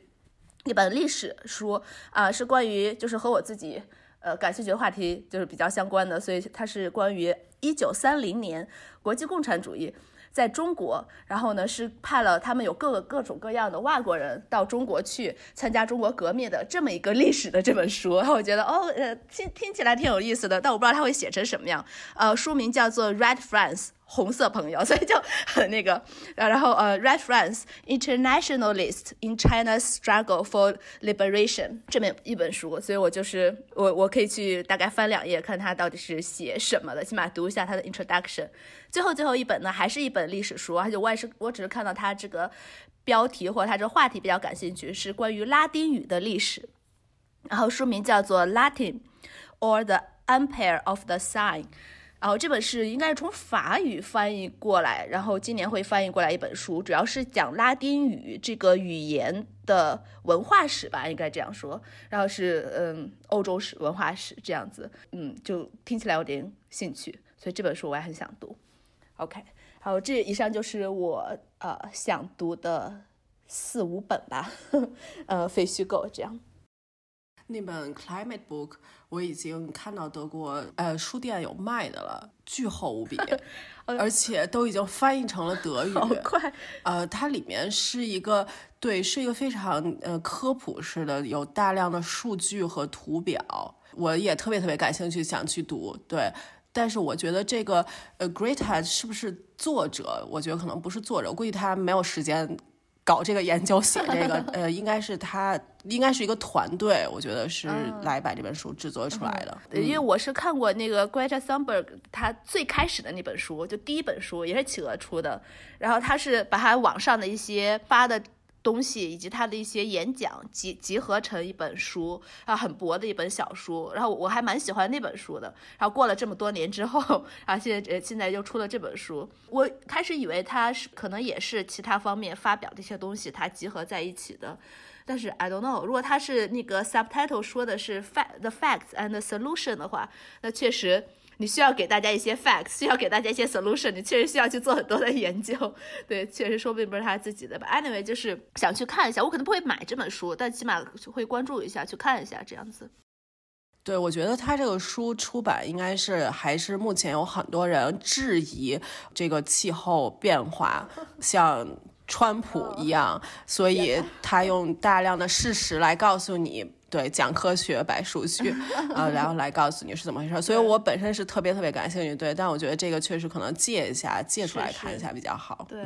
一本历史书啊、是关于就是和我自己呃感兴趣的话题就是比较相关的，所以它是关于一九三零年国际共产主义。在中国，然后呢是派了他们有各个各种各样的外国人到中国去参加中国革命的这么一个历史的这本书，然后我觉得哦呃听听起来挺有意思的，但我不知道他会写成什么样。呃，书名叫做《Red Friends》。红色朋友，所以就很那个，然后呃，Red France Internationalist in China's Struggle for Liberation 这么一本书，所以我就是我我可以去大概翻两页，看它到底是写什么的，起码读一下它的 introduction。最后最后一本呢，还是一本历史书，而且我也是我只是看到它这个标题或者它这个话题比较感兴趣，是关于拉丁语的历史，然后书名叫做 Latin or the Empire of the Sign。然后这本是应该是从法语翻译过来，然后今年会翻译过来一本书，主要是讲拉丁语这个语言的文化史吧，应该这样说。然后是嗯欧洲史、文化史这样子，嗯，就听起来有点兴趣，所以这本书我也很想读。OK，好，这以上就是我呃想读的四五本吧，呃非虚构这样。那本 Climate Book 我已经看到德国呃书店有卖的了，巨厚无比，而且都已经翻译成了德语。好快，呃，它里面是一个对，是一个非常呃科普式的，有大量的数据和图表，我也特别特别感兴趣，想去读。对，但是我觉得这个呃 Greta 是不是作者？我觉得可能不是作者，我估计他没有时间。搞这个研究写这个，呃，应该是他，应该是一个团队，我觉得是来把这本书制作出来的。因为我是看过那个 Greta Thunberg 他最开始的那本书，就第一本书也是企鹅出的，然后他是把他网上的一些发的。东西以及他的一些演讲集集合成一本书啊，很薄的一本小书。然后我还蛮喜欢那本书的。然后过了这么多年之后，啊，现在呃现在又出了这本书。我开始以为他是可能也是其他方面发表的一些东西，它集合在一起的。但是 I don't know，如果他是那个 subtitle 说的是 fact the facts and solution 的话，那确实你需要给大家一些 facts，需要给大家一些 solution，你确实需要去做很多的研究。对，确实说不定不是他自己的吧。Anyway，就是想去看一下，我可能不会买这本书，但起码会关注一下，去看一下这样子。对，我觉得他这个书出版应该是还是目前有很多人质疑这个气候变化，像川普一样，所以 他用大量的事实来告诉你。对，讲科学摆数据，呃，然后来告诉你是怎么回事。所以我本身是特别特别感兴趣，对，但我觉得这个确实可能借一下，借出来看一下比较好。对，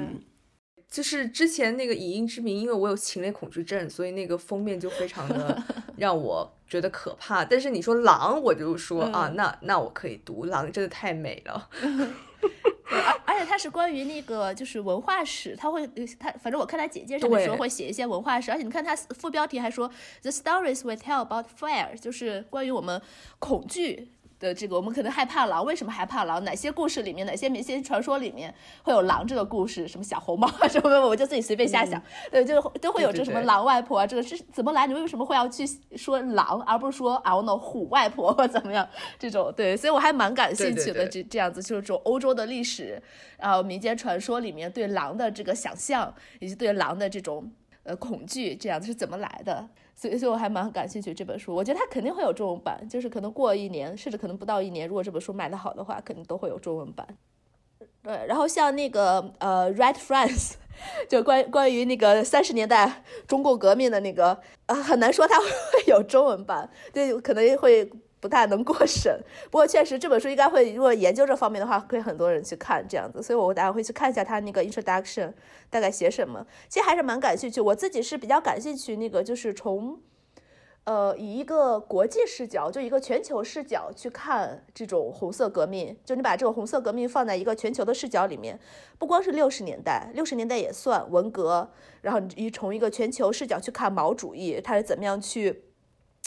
就是之前那个以音之名，因为我有禽类恐惧症，所以那个封面就非常的 让我觉得可怕。但是你说狼，我就说啊，那那我可以读，狼真的太美了。而而且它是关于那个就是文化史，他会他反正我看他简介上的时候会写一些文化史，而且你看他副标题还说 The stories we tell about fire，就是关于我们恐惧。的这个，我们可能害怕狼，为什么害怕狼？哪些故事里面，哪些民间传说里面会有狼这个故事？什么小红帽啊 什么的，我就自己随便瞎想。对，就都会有这什么狼外婆啊，这个是怎么来？你为什么会要去说狼，而不是说啊我那虎外婆或怎么样？这种对，所以我还蛮感兴趣的。这这样子就是这种欧洲的历史，然后民间传说里面对狼的这个想象，以及对狼的这种呃恐惧，这样子是怎么来的？所以，所以我还蛮感兴趣这本书。我觉得它肯定会有中文版，就是可能过一年，甚至可能不到一年，如果这本书卖得好的话，肯定都会有中文版。对，然后像那个呃，Red France，就关关于那个三十年代中共革命的那个，呃，很难说它会有中文版，对，可能会。不太能过审，不过确实这本书应该会，如果研究这方面的话，会很多人去看这样子，所以我大概会去看一下他那个 introduction 大概写什么，其实还是蛮感兴趣。我自己是比较感兴趣那个，就是从，呃，以一个国际视角，就一个全球视角去看这种红色革命，就你把这个红色革命放在一个全球的视角里面，不光是六十年代，六十年代也算文革，然后你从一个全球视角去看毛主义，他是怎么样去。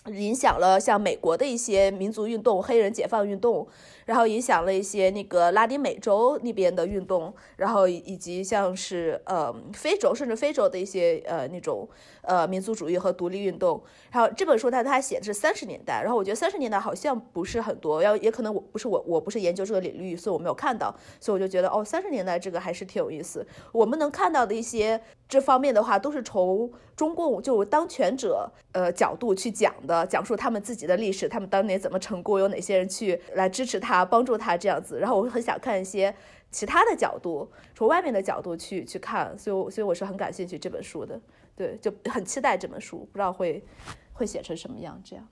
影响了像美国的一些民族运动、黑人解放运动，然后影响了一些那个拉丁美洲那边的运动，然后以及像是呃非洲甚至非洲的一些呃那种呃民族主义和独立运动。然后这本书它它写的是三十年代，然后我觉得三十年代好像不是很多，要也可能我不是我我不是研究这个领域，所以我没有看到，所以我就觉得哦三十年代这个还是挺有意思。我们能看到的一些这方面的话，都是从中共就当权者呃角度去讲的。讲述他们自己的历史，他们当年怎么成功，有哪些人去来支持他、帮助他这样子。然后我很想看一些其他的角度，从外面的角度去去看，所以所以我是很感兴趣这本书的，对，就很期待这本书，不知道会会写成什么样这样。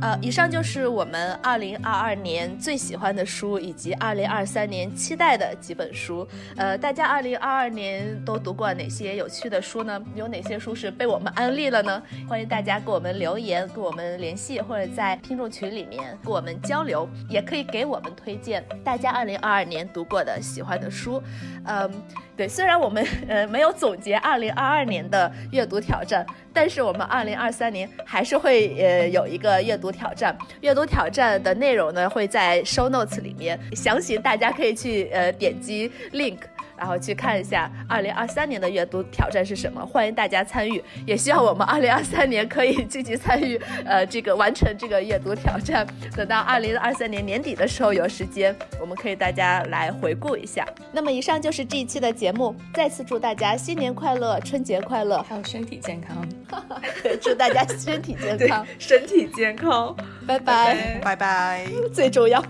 呃，以上就是我们二零二二年最喜欢的书，以及二零二三年期待的几本书。呃，大家二零二二年都读过哪些有趣的书呢？有哪些书是被我们安利了呢？欢迎大家给我们留言，跟我们联系，或者在听众群里面跟我们交流，也可以给我们推荐大家二零二二年读过的喜欢的书。嗯。对，虽然我们 呃没有总结二零二二年的阅读挑战，但是我们二零二三年还是会呃有一个阅读挑战。阅读挑战的内容呢会在 show notes 里面详情，大家可以去呃点击 link。然后去看一下二零二三年的阅读挑战是什么，欢迎大家参与，也希望我们二零二三年可以积极参与，呃，这个完成这个阅读挑战。等到二零二三年年底的时候有时间，我们可以大家来回顾一下。那么以上就是这一期的节目，再次祝大家新年快乐，春节快乐，还有身体健康。对，祝大家身体健康，身体健康，拜拜，拜拜，最重要。